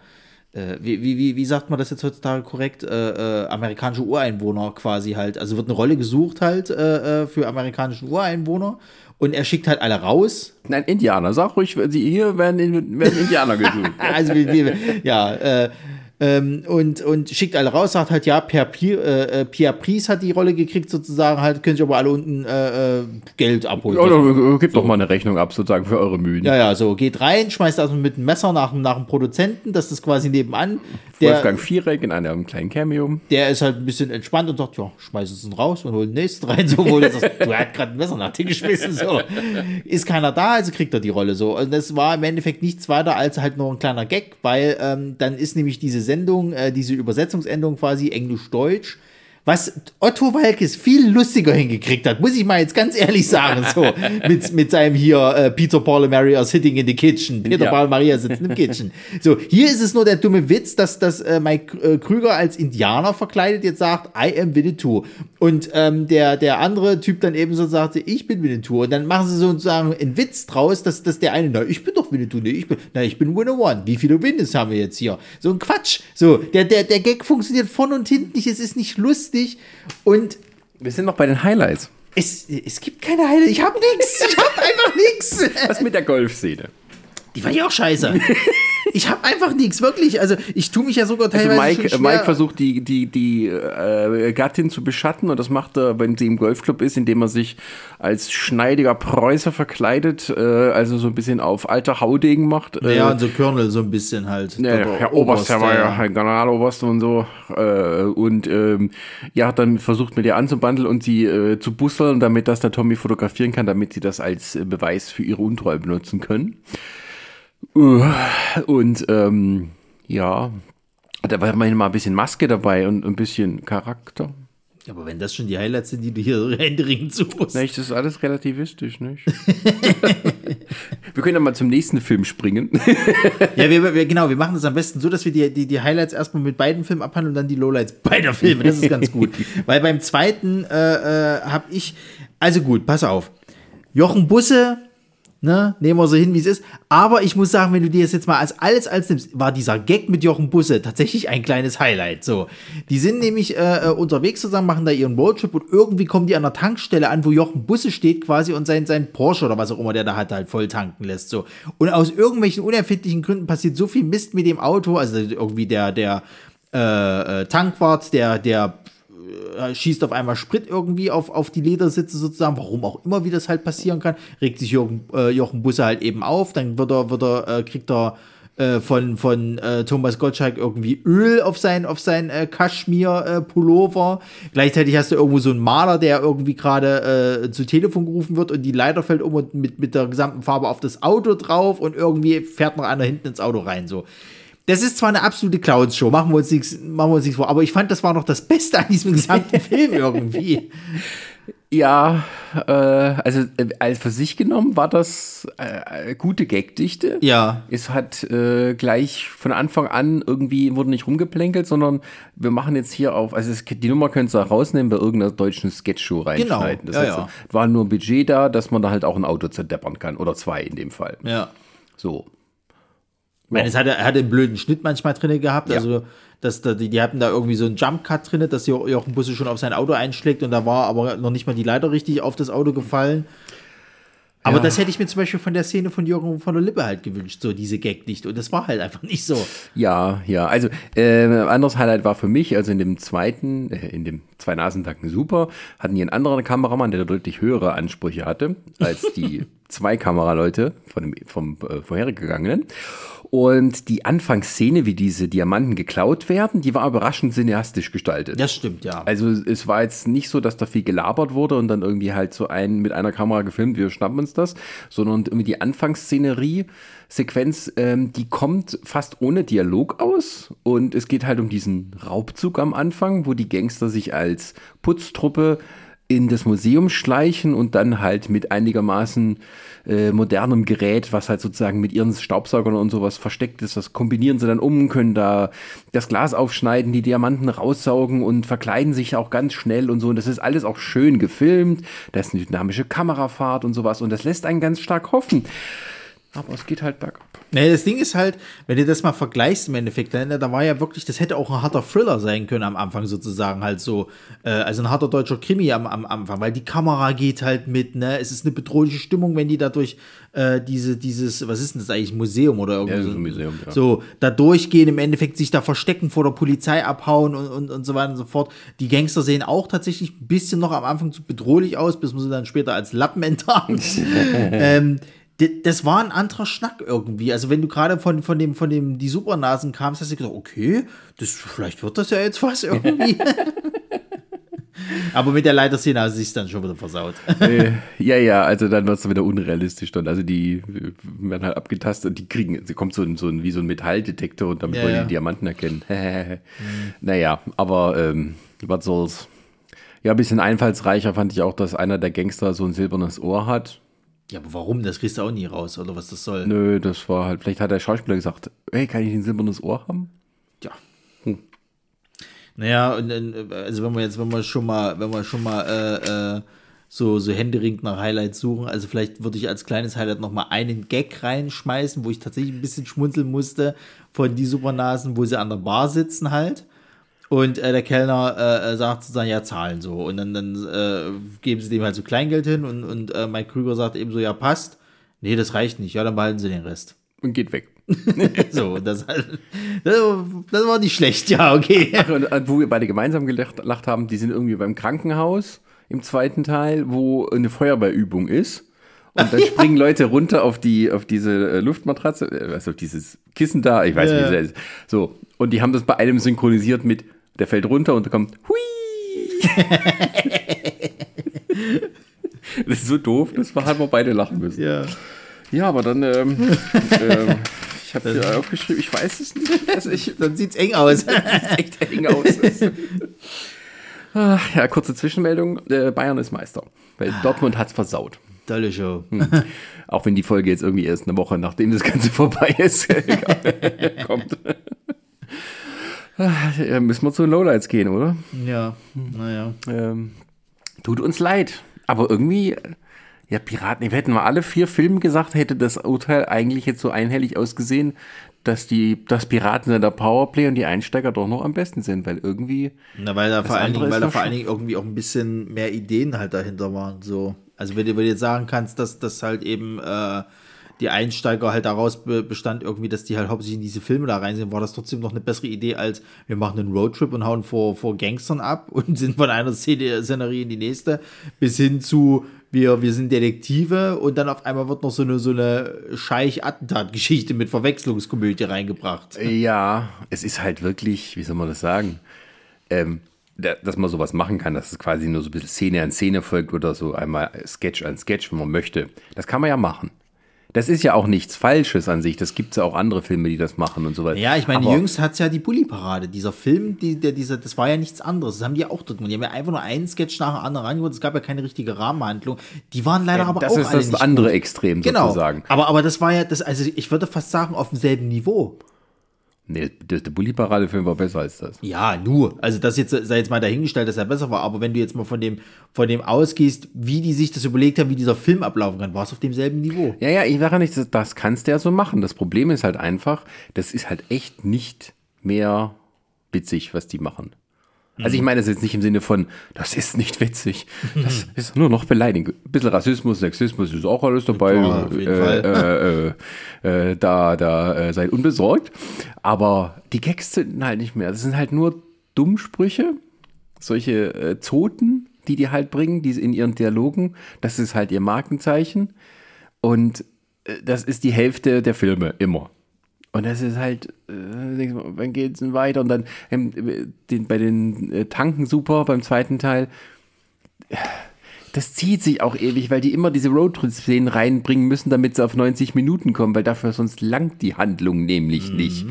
wie, wie, wie, wie sagt man das jetzt heutzutage korrekt? Äh, äh, amerikanische Ureinwohner quasi halt. Also wird eine Rolle gesucht halt äh, äh, für amerikanische Ureinwohner und er schickt halt alle raus. Nein, Indianer. Sag ruhig, sie hier werden, werden Indianer *laughs* gesucht. Also, ja, äh, ähm, und, und schickt alle raus, sagt halt, ja, Pierre, Pierre, äh, Pierre Pries hat die Rolle gekriegt, sozusagen, halt, können sich aber alle unten äh, äh, Geld abholen. Ja, dann, Gebt doch mal eine Rechnung ab, sozusagen, für eure Mühen. Ja, ja, so, geht rein, schmeißt also mit dem Messer nach, nach dem Produzenten, das ist quasi nebenan. Der, Wolfgang Viereck in einem kleinen Cameo. der ist halt ein bisschen entspannt und sagt, ja, schmeiß es raus und hol den nächsten rein. So, wo du sagst, du hast gerade ein Messer nach dir geschmissen. So. Ist keiner da, also kriegt er die Rolle so. Und das war im Endeffekt nichts weiter als halt nur ein kleiner Gag, weil ähm, dann ist nämlich diese Sendung, äh, diese Übersetzungsendung quasi Englisch-Deutsch, was Otto Walkes viel lustiger hingekriegt hat, muss ich mal jetzt ganz ehrlich sagen, so *laughs* mit, mit seinem hier äh, Peter Paul and Maria sitting in the kitchen, Peter Ja. Paul und Maria sitzen im Kitchen. So, hier ist es nur der dumme Witz, dass, dass äh, Mike äh, Krüger als Indianer verkleidet jetzt sagt, I am Winnetou. Und ähm, der, der andere Typ dann eben so sagte, ich bin Winnetou. Und dann machen sie sozusagen einen Witz draus, dass, dass der eine, na, ich bin doch Winnetou, nee, ich bin, na, ich bin Winner One. Wie viele Winnes haben wir jetzt hier? So ein Quatsch. So, der, der, der Gag funktioniert vorne und hinten nicht, es ist nicht lustig und Wir sind noch bei den Highlights. es, es gibt keine Heile. Ich hab nix. Ich hab einfach nix. Was mit der Golfszene? Die fand ich auch scheiße. *laughs* Ich hab einfach nichts, wirklich. Also ich tue mich ja sogar Also teilweise Mike, schon äh, schwer. Mike versucht die, die, die äh, Gattin zu beschatten und das macht er, wenn sie im Golfclub ist, indem er sich als schneidiger Preußer verkleidet, äh, also so ein bisschen auf alter Haudegen macht. Äh, ja, und so Colonel so ein bisschen halt. Ja, Der- der Herr Oberst, Herr war ja ja. ein Generaloberst und so. Äh, und ähm, ja, hat dann versucht, mit ihr anzubandeln und sie äh, zu busseln, damit das der Tommy fotografieren kann, damit sie das als äh, Beweis für ihre Untreue benutzen können. Und ähm, ja, da war immerhin mal ein bisschen Maske dabei und ein bisschen Charakter. Aber wenn das schon die Highlights sind, die du hier *laughs* händeringend suchst. Nicht, das ist alles relativistisch, nicht? *laughs* wir können ja mal zum nächsten Film springen. Ja, wir, wir, genau, wir machen das am besten so, dass wir die, die, die Highlights erstmal mit beiden Filmen abhandeln und dann die Lowlights beider Filme. Das ist ganz gut. *laughs* Weil beim zweiten äh, äh, habe ich, also gut, pass auf. Jochen Busse, ne, nehmen wir so hin, wie es ist. Aber ich muss sagen, wenn du dir das jetzt mal als alles als nimmst, war dieser Gag mit Jochen Busse tatsächlich ein kleines Highlight. So, die sind nämlich äh, äh, unterwegs zusammen, machen da ihren Roadtrip und irgendwie kommen die an der Tankstelle an, wo Jochen Busse steht quasi und sein, sein Porsche oder was auch immer der da hat, halt voll tanken lässt. So. Und aus irgendwelchen unerfindlichen Gründen passiert so viel Mist mit dem Auto, also irgendwie der, der äh, äh, Tankwart, der, der äh, schießt auf einmal Sprit irgendwie auf, auf die Ledersitze sozusagen, warum auch immer, wie das halt passieren kann, regt sich Jochen, äh, Jochen Busse halt eben auf, dann wird er, wird er, äh, kriegt er äh, von, von äh, Thomas Gottschalk irgendwie Öl auf sein, auf sein äh, Kaschmir-Pullover. Gleichzeitig hast du irgendwo so einen Maler, der irgendwie gerade äh, zu Telefon gerufen wird und die Leiter fällt um und mit, mit der gesamten Farbe auf das Auto drauf und irgendwie fährt noch einer hinten ins Auto rein. So. Das ist zwar eine absolute Clowns-Show, machen wir uns nichts, machen wir uns nichts vor, aber ich fand, das war noch das Beste an diesem gesamten *laughs* Film irgendwie. Ja, äh, also äh, als für sich genommen war das äh, gute Gagdichte. Ja. Es hat äh, gleich von Anfang an irgendwie wurde nicht rumgeplänkelt, sondern wir machen jetzt hier auf, also es, die Nummer könnt ihr rausnehmen, bei irgendeiner deutschen Sketchshow reinschneiden. Genau, Das ja, heißt, ja. war nur ein Budget da, dass man da halt auch ein Auto zerdeppern kann oder zwei in dem Fall. Ja. So. Ich meine, es er hatte einen blöden Schnitt manchmal drin gehabt. Ja. Also, dass da, die, die hatten da irgendwie so einen Jump-Cut drin, dass Jo- Jochen Busse schon auf sein Auto einschlägt und da war aber noch nicht mal die Leiter richtig auf das Auto gefallen. Aber Ja. das hätte ich mir zum Beispiel von der Szene von Jochen von der Lippe halt gewünscht, so diese Gag nicht. Und das war halt einfach nicht so. Ja, ja. Also äh, ein anderes Highlight war für mich, also in dem zweiten, äh, in dem zwei Nasentanken super, hatten die einen anderen Kameramann, der deutlich höhere Ansprüche hatte als die *laughs* zwei Kameraleute von dem, vom äh, vorhergegangenen. Und die Anfangsszene, wie diese Diamanten geklaut werden, die war überraschend cineastisch gestaltet. Das stimmt, ja. Also es war jetzt nicht so, dass da viel gelabert wurde und dann irgendwie halt so ein mit einer Kamera gefilmt, wir schnappen uns das, sondern irgendwie die Anfangsszenerie, Sequenz, ähm, die kommt fast ohne Dialog aus und es geht halt um diesen Raubzug am Anfang, wo die Gangster sich als Putztruppe in das Museum schleichen und dann halt mit einigermaßen äh, modernem Gerät, was halt sozusagen mit ihren Staubsaugern und sowas versteckt ist, das kombinieren sie dann um, können da das Glas aufschneiden, die Diamanten raussaugen und verkleiden sich auch ganz schnell und so. Und das ist alles auch schön gefilmt. Da ist eine dynamische Kamerafahrt und sowas und das lässt einen ganz stark hoffen. Aber es geht halt bergab. Nee, das Ding ist halt, wenn du das mal vergleichst im Endeffekt, dann, da war ja wirklich, das hätte auch ein harter Thriller sein können am Anfang sozusagen, halt so, äh, also ein harter deutscher Krimi am, am Anfang, weil die Kamera geht halt mit, ne, es ist eine bedrohliche Stimmung, wenn die dadurch äh, diese, dieses, was ist denn das eigentlich, Museum oder irgendwie Ja, so, Museum, ja. so, da durchgehen, im Endeffekt sich da verstecken, vor der Polizei abhauen und, und, und so weiter und so fort. Die Gangster sehen auch tatsächlich ein bisschen noch am Anfang zu bedrohlich aus, bis man sie dann später als Lappen enttarnt. *laughs* ähm, das war ein anderer Schnack irgendwie. Also wenn du gerade von, von dem, von dem, die Supernasen kamst, hast du gedacht, okay, das, vielleicht wird das ja jetzt was irgendwie. *laughs* Aber mit der Leiterszene hast du sich dann schon wieder versaut. äh, ja, ja, also dann wird es wieder unrealistisch dann. Also die werden halt abgetastet und die kriegen, sie kommt so ein, so ein wie so ein Metalldetektor und damit Ja, wollen die ja. Diamanten erkennen. *laughs* Naja, aber ähm, was soll's. Ja, ein bisschen einfallsreicher fand ich auch, dass einer der Gangster so ein silbernes Ohr hat. Ja, aber warum? Das kriegst du auch nie raus, oder was das soll. Nö, das war halt, vielleicht hat der Schauspieler gesagt, hey, kann ich ein silbernes Ohr haben? Ja. Naja, und, und, also wenn wir jetzt, wenn wir schon mal, wenn wir schon mal äh, äh, so, so händeringend nach Highlights suchen, also vielleicht würde ich als kleines Highlight nochmal einen Gag reinschmeißen, wo ich tatsächlich ein bisschen schmunzeln musste von die Supernasen, wo sie an der Bar sitzen halt. Und äh, der Kellner äh, sagt sozusagen, ja, zahlen so. Und dann, dann äh, geben sie dem halt so Kleingeld hin und, und äh, Mike Krüger sagt eben so, ja, passt. Nee, das reicht nicht. Ja, dann behalten sie den Rest. Und geht weg. *laughs* so, das, halt, das, das, war nicht schlecht, ja, okay. Ach, und, und wo wir beide gemeinsam gelacht, gelacht haben, die sind irgendwie beim Krankenhaus im zweiten Teil, wo eine Feuerwehrübung ist. Und dann *laughs* springen Leute runter auf die, auf diese äh, Luftmatratze, also auf dieses Kissen da, ich weiß Ja. nicht, wie das ist. So. Und die haben das bei einem synchronisiert mit, der fällt runter und da kommt, hui! das ist so doof, das war halt wir beide lachen müssen. Ja. Ja, aber dann, ähm, *laughs* ähm, ich habe hier aufgeschrieben, ich weiß es nicht. Also ich, Dann sieht's eng aus. *laughs* echt eng aus. Ah, ja, kurze Zwischenmeldung. Äh, Bayern ist Meister. Weil Dortmund hat's versaut. Tolle Show. Auch wenn die Folge jetzt irgendwie erst eine Woche, nachdem das Ganze *laughs* vorbei ist, kommt. Ja, müssen wir zu den Lowlights gehen, oder? Ja, naja. Ähm, tut uns leid. Aber irgendwie, äh, ja, Piraten, wir hätten mal alle vier Filme gesagt, hätte das Urteil eigentlich jetzt so einhellig ausgesehen, dass die, dass Piraten in der Powerplay und die Einsteiger doch noch am besten sind, weil irgendwie. Na, weil da, vor allen, Dingen, weil da vor allen Dingen irgendwie auch ein bisschen mehr Ideen halt dahinter waren. So. Also wenn du, wenn du jetzt sagen kannst, dass das halt eben äh, die Einsteiger halt daraus be bestand, irgendwie, dass die halt hauptsächlich in diese Filme da rein sind, war das trotzdem noch eine bessere Idee, als wir machen einen Roadtrip und hauen vor, vor Gangstern ab *laughs* und sind von einer Szene, Szenerie in die nächste, bis hin zu wir, wir sind Detektive und dann auf einmal wird noch so eine, so eine Scheich-Attentat-Geschichte mit Verwechslungskomödie reingebracht. Ja, es ist halt wirklich, wie soll man das sagen? Ähm, da- dass man sowas machen kann, dass es quasi nur so ein bisschen Szene an Szene folgt oder so einmal Sketch an Sketch, wenn man möchte. Das kann man ja machen. Das ist ja auch nichts Falsches an sich. Das gibt es ja auch andere Filme, die das machen und so weiter. Ja, ich meine, Aber- jüngst hat es ja die Bully-Parade. Dieser Film, die, der, dieser, das war ja nichts anderes. Das haben die ja auch dort gemacht. Die haben ja einfach nur einen Sketch nach dem anderen reingeholt. Es gab ja keine richtige Rahmenhandlung. Die waren leider aber das auch ist alle das nicht andere gut. Extrem Genau. sozusagen. Aber, aber das war ja, das, also ich würde fast sagen, auf demselben Niveau. Nee, der, der Bully-Parade-Film war besser als das. Ja, nur. Also das jetzt sei jetzt mal dahingestellt, dass er besser war. Aber wenn du jetzt mal von dem, von dem ausgehst, wie die sich das überlegt haben, wie dieser Film ablaufen kann, war es auf demselben Niveau. Ja, ja, ich sage nicht, das, das kannst du ja so machen. Das Problem ist halt einfach, das ist halt echt nicht mehr witzig, was die machen. Also Mhm. ich meine das jetzt nicht im Sinne von, das ist nicht witzig, das ist nur noch beleidigend. Ein bisschen Rassismus, Sexismus ist auch alles dabei. Jeden äh, Fall. Äh, äh, äh, da da äh, seid unbesorgt. Aber die Gags zünden halt nicht mehr. Das sind halt nur Dummsprüche, solche äh, Zoten, die die halt bringen, die in ihren Dialogen. Das ist halt ihr Markenzeichen. Und das ist die Hälfte der Filme immer. Und das ist halt, äh, wann geht's denn weiter? Und dann ähm, den, bei den äh, Tanken super beim zweiten Teil. Das zieht sich auch ewig, weil die immer diese Roadtrip-Szenen reinbringen müssen, damit sie auf 90 Minuten kommen, weil dafür sonst langt die Handlung nämlich nicht.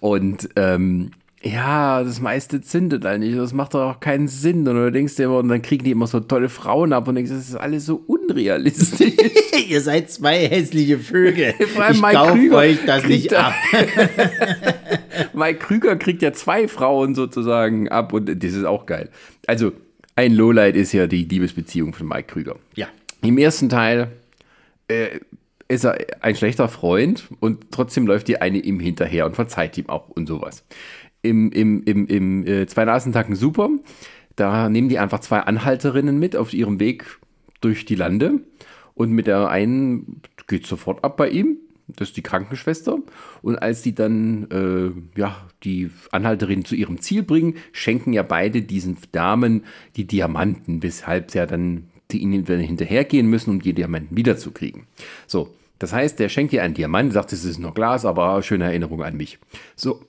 Und ähm, ja, das meiste zündet halt nicht. Das macht doch auch keinen Sinn. Und du denkst dir immer, und dann kriegen die immer so tolle Frauen ab und denkst, das ist alles so unrealistisch. *laughs* Ihr seid zwei hässliche Vögel. *laughs* Vor allem ich Mike kauf Krüger euch das nicht ab. *laughs* Mike Krüger kriegt ja zwei Frauen sozusagen ab und das ist auch geil. Also, ein Lowlight ist ja die Liebesbeziehung von Mike Krüger. Ja. Im ersten Teil äh, ist er ein schlechter Freund und trotzdem läuft die eine ihm hinterher und verzeiht ihm auch und sowas. Im, im, im, im äh, Zwei Nasentagen super, da nehmen die einfach zwei Anhalterinnen mit auf ihrem Weg durch die Lande und mit der einen geht sofort ab bei ihm, das ist die Krankenschwester. Und als die dann äh, ja, die Anhalterin zu ihrem Ziel bringen, schenken ja beide diesen Damen die Diamanten, weshalb sie ja dann die ihnen hinterhergehen müssen, um die Diamanten wiederzukriegen. So, das heißt, der schenkt ihr einen Diamant, sagt, es ist nur Glas, aber schöne Erinnerung an mich. So,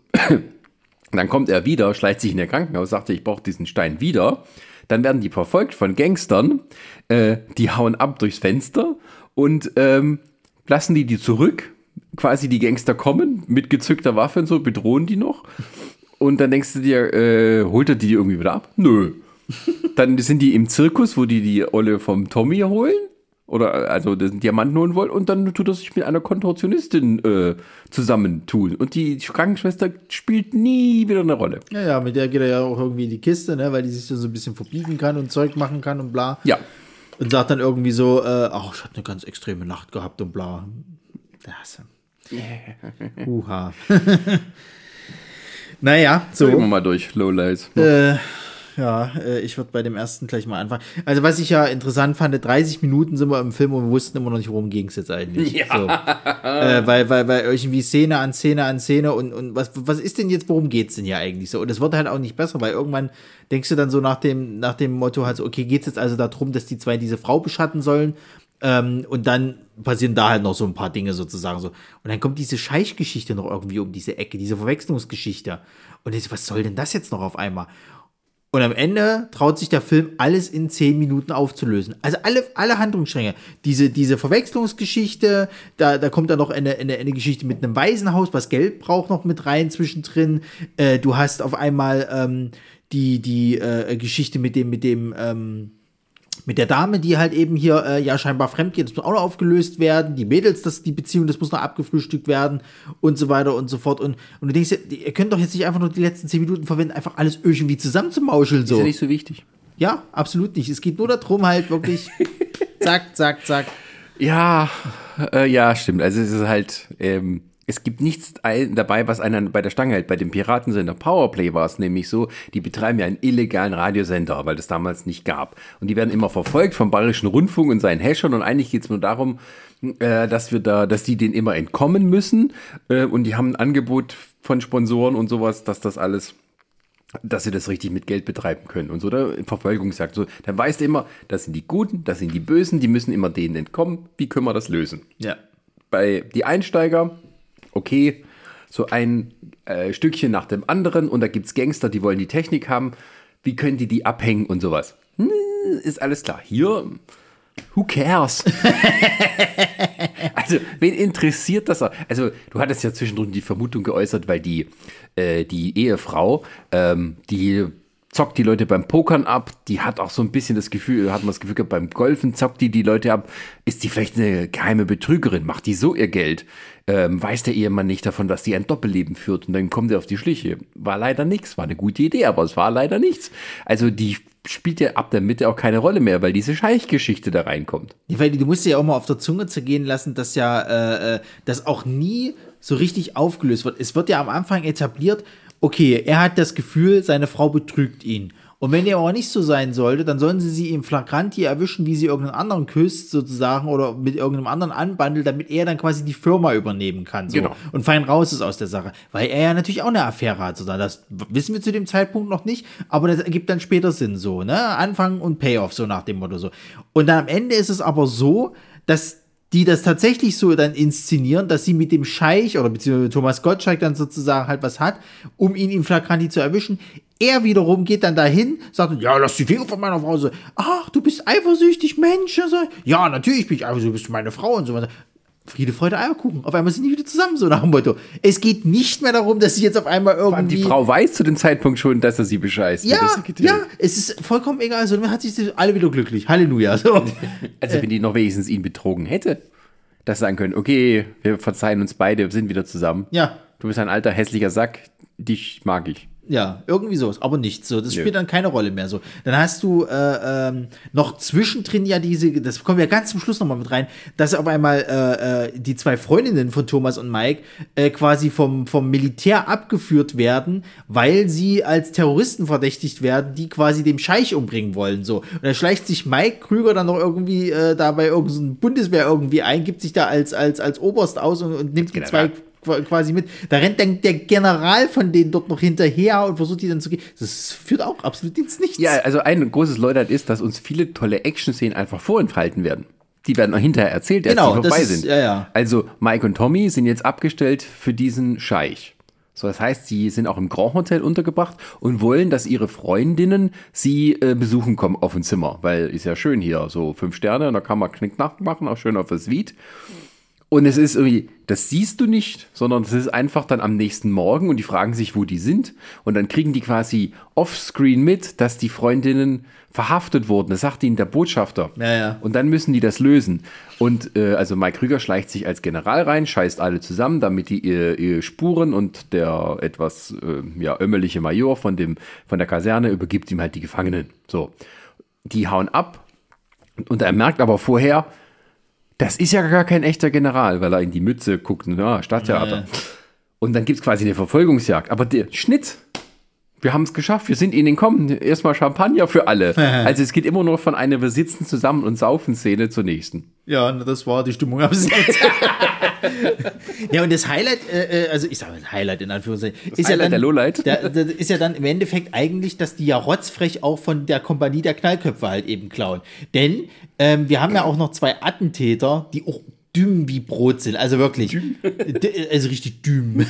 dann kommt er wieder, schleicht sich in der Krankenhaus, sagt, ich brauche diesen Stein wieder. Dann werden die verfolgt von Gangstern, äh, die hauen ab durchs Fenster und ähm, lassen die die zurück. Quasi die Gangster kommen mit gezückter Waffe und so, bedrohen die noch. Und dann denkst du dir, äh, holt er die irgendwie wieder ab? Nö. *laughs* Dann sind die im Zirkus, wo die die Olle vom Tommy holen. Oder also den Diamanten holen wollen. Und dann tut er sich mit einer Kontortionistin äh, zusammentun. Und die Krankenschwester spielt nie wieder eine Rolle. Ja, ja, mit der geht er ja auch irgendwie in die Kiste, ne, weil die sich so ein bisschen verbiegen kann und Zeug machen kann und bla. Ja. Und sagt dann irgendwie so, äh, ach, ich hatte eine ganz extreme Nacht gehabt und bla. Das. *laughs* Uha. *laughs* naja, so. Gehen wir mal durch, Lowlights. Äh, ja, äh, ich würde bei dem ersten gleich mal anfangen. Also, was ich ja interessant fand, 30 Minuten sind wir im Film und wir wussten immer noch nicht, worum ging es jetzt eigentlich. Ja. So. Äh, weil, weil, weil irgendwie Szene an Szene an Szene und, und was, was ist denn jetzt, worum geht es denn hier eigentlich so? Und es wird halt auch nicht besser, weil irgendwann denkst du dann so nach dem, nach dem Motto halt so, okay, geht es jetzt also darum, dass die zwei diese Frau beschatten sollen? Ähm, und dann passieren da halt noch so ein paar Dinge sozusagen so. Und dann kommt diese Scheichgeschichte noch irgendwie um diese Ecke, diese Verwechslungsgeschichte. Und so, was soll denn das jetzt noch auf einmal? Und am Ende traut sich der Film, alles in zehn Minuten aufzulösen. Also alle, alle Handlungsstränge. Diese, diese Verwechslungsgeschichte, da, da kommt dann noch eine, eine, eine Geschichte mit einem Waisenhaus, was Geld braucht, noch mit rein zwischendrin. Äh, du hast auf einmal ähm, die, die äh, Geschichte mit dem, mit dem, ähm, mit der Dame, die halt eben hier äh, ja scheinbar fremd geht, das muss auch noch aufgelöst werden. Die Mädels, das, die Beziehung, das muss noch abgefrühstückt werden und so weiter und so fort. Und, und du denkst, ihr könnt doch jetzt nicht einfach nur die letzten zehn Minuten verwenden, einfach alles irgendwie zusammenzumauscheln. So. Ist ja nicht so wichtig. Ja, absolut nicht. Es geht nur darum, halt wirklich *laughs* zack, zack, zack. Ja, äh, ja, stimmt. Also es ist halt, ähm, es gibt nichts dabei, was einen bei der Stange hält. Bei dem Piratensender Powerplay war es nämlich so, die betreiben ja einen illegalen Radiosender, weil das damals nicht gab. Und die werden immer verfolgt vom Bayerischen Rundfunk und seinen Häschern und eigentlich geht es nur darum, äh, dass wir da, dass die denen immer entkommen müssen. Äh, und die haben ein Angebot von Sponsoren und sowas, dass das alles dass sie das richtig mit Geld betreiben können und so, oder Verfolgungsjagd. So, dann weißt du immer, das sind die Guten, das sind die Bösen, die müssen immer denen entkommen. Wie können wir das lösen? Ja. Bei die Einsteiger, okay, so ein äh, Stückchen nach dem anderen und da gibt es Gangster, die wollen die Technik haben. Wie können die die abhängen und sowas? Hm, Ist alles klar. Hier, who cares? *laughs* also, wen interessiert das? Also, du hattest ja zwischendrin die Vermutung geäußert, weil die, äh, die Ehefrau, ähm, die zockt die Leute beim Pokern ab, die hat auch so ein bisschen das Gefühl, hat man das Gefühl gehabt, beim Golfen zockt die die Leute ab. Ist die vielleicht eine geheime Betrügerin? Macht die so ihr Geld? Ähm, weiß der Ehemann nicht davon, dass die ein Doppelleben führt und dann kommt er auf die Schliche? War leider nichts, war eine gute Idee, aber es war leider nichts. Also die spielt ja ab der Mitte auch keine Rolle mehr, weil diese Scheichgeschichte da reinkommt. Ja, weil du musst ja auch mal auf der Zunge zergehen lassen, dass ja äh, äh, das auch nie so richtig aufgelöst wird. Es wird ja am Anfang etabliert, okay, er hat das Gefühl, seine Frau betrügt ihn. Und wenn dem aber nicht so sein sollte, dann sollen sie sie im Flagranti erwischen, wie sie irgendeinen anderen küsst, sozusagen, oder mit irgendeinem anderen anbandelt, damit er dann quasi die Firma übernehmen kann. So. Genau. Und fein raus ist aus der Sache. Weil er ja natürlich auch eine Affäre hat. So. Das wissen wir zu dem Zeitpunkt noch nicht, aber das ergibt dann später Sinn so, ne? Anfang und Payoff, so nach dem Motto so. Und dann am Ende ist es aber so, dass die das tatsächlich so dann inszenieren, dass sie mit dem Scheich oder beziehungsweise Thomas Gottschalk dann sozusagen halt was hat, um ihn im Flagranti zu erwischen. Er wiederum geht dann dahin, sagt, ja, lass die Finger von meiner Frau. So, ach, du bist eifersüchtig, Mensch. So, ja, natürlich bin ich eifersüchtig, du bist meine Frau und so weiter. Friede, Freude, Eierkuchen. Auf einmal sind die wieder zusammen, so nach dem Motto. Es geht nicht mehr darum, dass sie jetzt auf einmal irgendwie... Die Frau weiß zu dem Zeitpunkt schon, dass er sie bescheißt. ja, ja, es ist vollkommen egal. So, dann hat sich alle wieder glücklich. Halleluja. So. *laughs* Also wenn die noch wenigstens ihn betrogen hätte, dass sie sagen können, okay, wir verzeihen uns beide, wir sind wieder zusammen. Ja, Du bist ein alter, hässlicher Sack, dich mag ich. Ja, irgendwie so, aber nicht so. Das Nö. spielt dann keine Rolle mehr so. Dann hast du äh, ähm, noch zwischendrin ja diese, das kommen wir ganz zum Schluss nochmal mit rein, dass auf einmal äh, äh, die zwei Freundinnen von Thomas und Mike äh, quasi vom, vom Militär abgeführt werden, weil sie als Terroristen verdächtigt werden, die quasi dem Scheich umbringen wollen. So. Und dann schleicht sich Mike Krüger dann noch irgendwie äh, da bei irgendeiner Bundeswehr irgendwie ein, gibt sich da als, als, als Oberst aus und, und nimmt die zwei quasi mit. Da rennt dann der General von denen dort noch hinterher und versucht die dann zu gehen. Das führt auch absolut ins Nichts. Ja, also ein großes Leuteid ist, dass uns viele tolle Action-Szenen einfach vorenthalten werden. Die werden auch hinterher erzählt, erst Genau, die das vorbei ist- sind. ja, ja. Also Mike und Tommy sind jetzt abgestellt für diesen Scheich. So, das heißt, sie sind auch im Grand Hotel untergebracht und wollen, dass ihre Freundinnen sie äh, besuchen kommen auf ein Zimmer, weil ist ja schön hier, so fünf Sterne, da kann man Knickknack machen, auch schön auf der Suite. Und es ist irgendwie, das siehst du nicht, sondern es ist einfach dann am nächsten Morgen und die fragen sich, wo die sind. Und dann kriegen die quasi offscreen mit, dass die Freundinnen verhaftet wurden. Das sagt ihnen der Botschafter. Ja, ja. Und dann müssen die das lösen. Und äh, also Mike Krüger schleicht sich als General rein, scheißt alle zusammen, damit die ihre, ihre Spuren und der etwas äh, ja, ömmerliche Major von, dem, von der Kaserne übergibt ihm halt die Gefangenen. So. Die hauen ab. Und er merkt aber vorher, das ist ja gar kein echter General, weil er in die Mütze guckt, na, Stadttheater. Ja. Und dann gibt es quasi eine Verfolgungsjagd. Aber der Schnitt, wir haben es geschafft, wir sind ihnen entkommen. Erstmal Champagner für alle. *laughs* also es geht immer nur von einer Wir sitzen zusammen und saufen Szene zur nächsten. Ja, das war die Stimmung am Set. *laughs* ja, und das Highlight, äh, also ich sage Highlight in Anführungszeichen, das ist Highlight ja dann, der Lowlight. Der, der ist ja dann im Endeffekt eigentlich, dass die ja rotzfrech auch von der Kompanie der Knallköpfe halt eben klauen. Denn ähm, wir haben ja auch noch zwei Attentäter, die auch düm wie Brot sind, also wirklich, also richtig düm.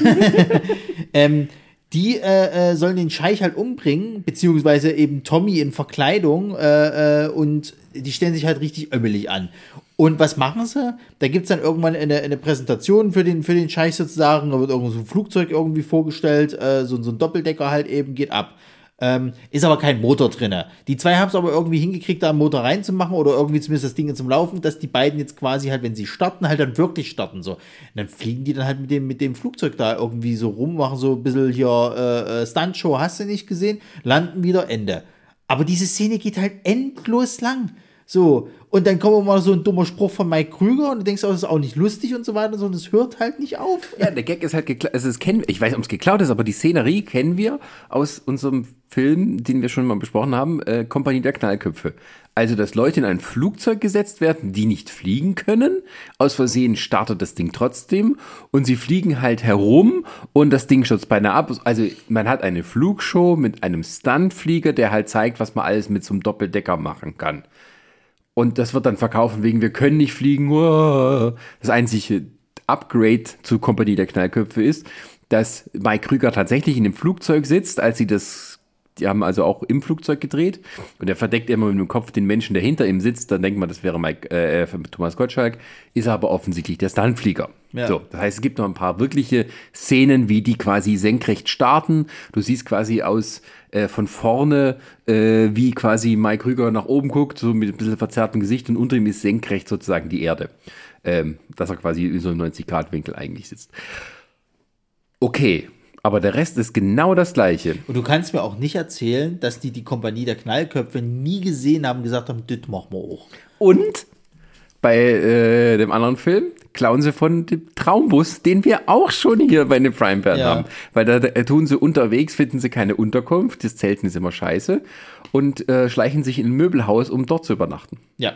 *laughs* ähm, die äh, äh, sollen den Scheich halt umbringen, beziehungsweise eben Tommy in Verkleidung äh, äh, und die stellen sich halt richtig ömmelig an. Und was machen sie? Da gibt es dann irgendwann eine, eine Präsentation für den, für den Scheich sozusagen, da wird irgendwo so ein Flugzeug irgendwie vorgestellt, äh, so, so ein Doppeldecker halt eben, geht ab. Ähm, ist aber kein Motor drin. Die zwei haben es aber irgendwie hingekriegt, da einen Motor reinzumachen oder irgendwie zumindest das Ding zum Laufen, dass die beiden jetzt quasi halt, wenn sie starten, halt dann wirklich starten. So. Und dann fliegen die dann halt mit dem, mit dem Flugzeug da irgendwie so rum, machen so ein bisschen hier äh, äh Stuntshow, hast du nicht gesehen, landen wieder, Ende. Aber diese Szene geht halt endlos lang. So, und dann kommt mal so ein dummer Spruch von Mike Krüger und du denkst, oh, das ist auch nicht lustig und so weiter, sondern es hört halt nicht auf. Ja, der Gag ist halt geklaut. Also, kennen, ich weiß nicht, ob es geklaut ist, aber die Szenerie kennen wir aus unserem Film, den wir schon mal besprochen haben, äh, Kompanie der Knallköpfe. Also, dass Leute in ein Flugzeug gesetzt werden, die nicht fliegen können. Aus Versehen startet das Ding trotzdem und sie fliegen halt herum und das Ding stürzt beinahe ab. Also, man hat eine Flugshow mit einem Stuntflieger, der halt zeigt, was man alles mit so einem Doppeldecker machen kann. Und das wird dann verkaufen wegen, wir können nicht fliegen. Das einzige Upgrade zu Kompanie der Knallköpfe ist, dass Mike Krüger tatsächlich in dem Flugzeug sitzt, als sie das die haben also auch im Flugzeug gedreht und er verdeckt immer mit dem Kopf den Menschen, der hinter ihm sitzt. Dann denkt man, das wäre Mike, äh, Thomas Gottschalk, ist aber offensichtlich der Stuntflieger. Ja. So, das heißt, es gibt noch ein paar wirkliche Szenen, wie die quasi senkrecht starten. Du siehst quasi aus äh, von vorne, äh, wie quasi Mike Krüger nach oben guckt, so mit ein bisschen verzerrtem Gesicht und unter ihm ist senkrecht sozusagen die Erde. Ähm, dass er quasi in so einem 90-Grad-Winkel eigentlich sitzt. Okay, aber der Rest ist genau das Gleiche. Und du kannst mir auch nicht erzählen, dass die die Kompanie der Knallköpfe nie gesehen haben, gesagt haben, das machen wir auch. Und bei äh, dem anderen Film klauen sie von dem Traumbus, den wir auch schon hier bei den Prime Band ja. haben. Weil da, da, tun sie unterwegs, finden sie keine Unterkunft, das Zelten ist immer scheiße und äh, schleichen sich in ein Möbelhaus, um dort zu übernachten. Ja.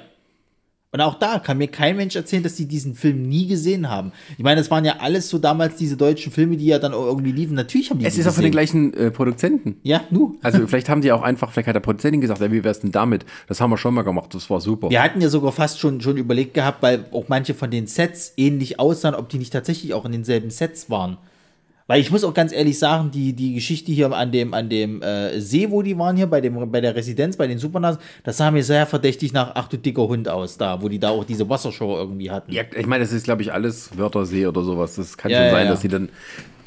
Und auch da kann mir kein Mensch erzählen, dass sie diesen Film nie gesehen haben. Ich meine, das waren ja alles so damals diese deutschen Filme, die ja dann irgendwie liefen. Natürlich haben die Es ist auch von den gleichen äh, Produzenten. Ja, nu. Also *laughs* vielleicht haben die auch einfach, vielleicht hat der Produzentin gesagt, ey, wie wär's denn damit? Das haben wir schon mal gemacht, das war super. Wir hatten ja sogar fast schon, schon überlegt gehabt, weil auch manche von den Sets ähnlich aussahen, ob die nicht tatsächlich auch in denselben Sets waren. Weil ich muss auch ganz ehrlich sagen, die, die Geschichte hier an dem, an dem äh, See, wo die waren hier, bei, dem, bei der Residenz, bei den Supernasen, das sah mir sehr verdächtig nach Ach du dicker Hund aus, da, wo die da auch diese Wassershow irgendwie hatten. Ja, ich meine, das ist, glaube ich, alles Wörthersee oder sowas. Das kann ja, schon sein, ja. dass sie dann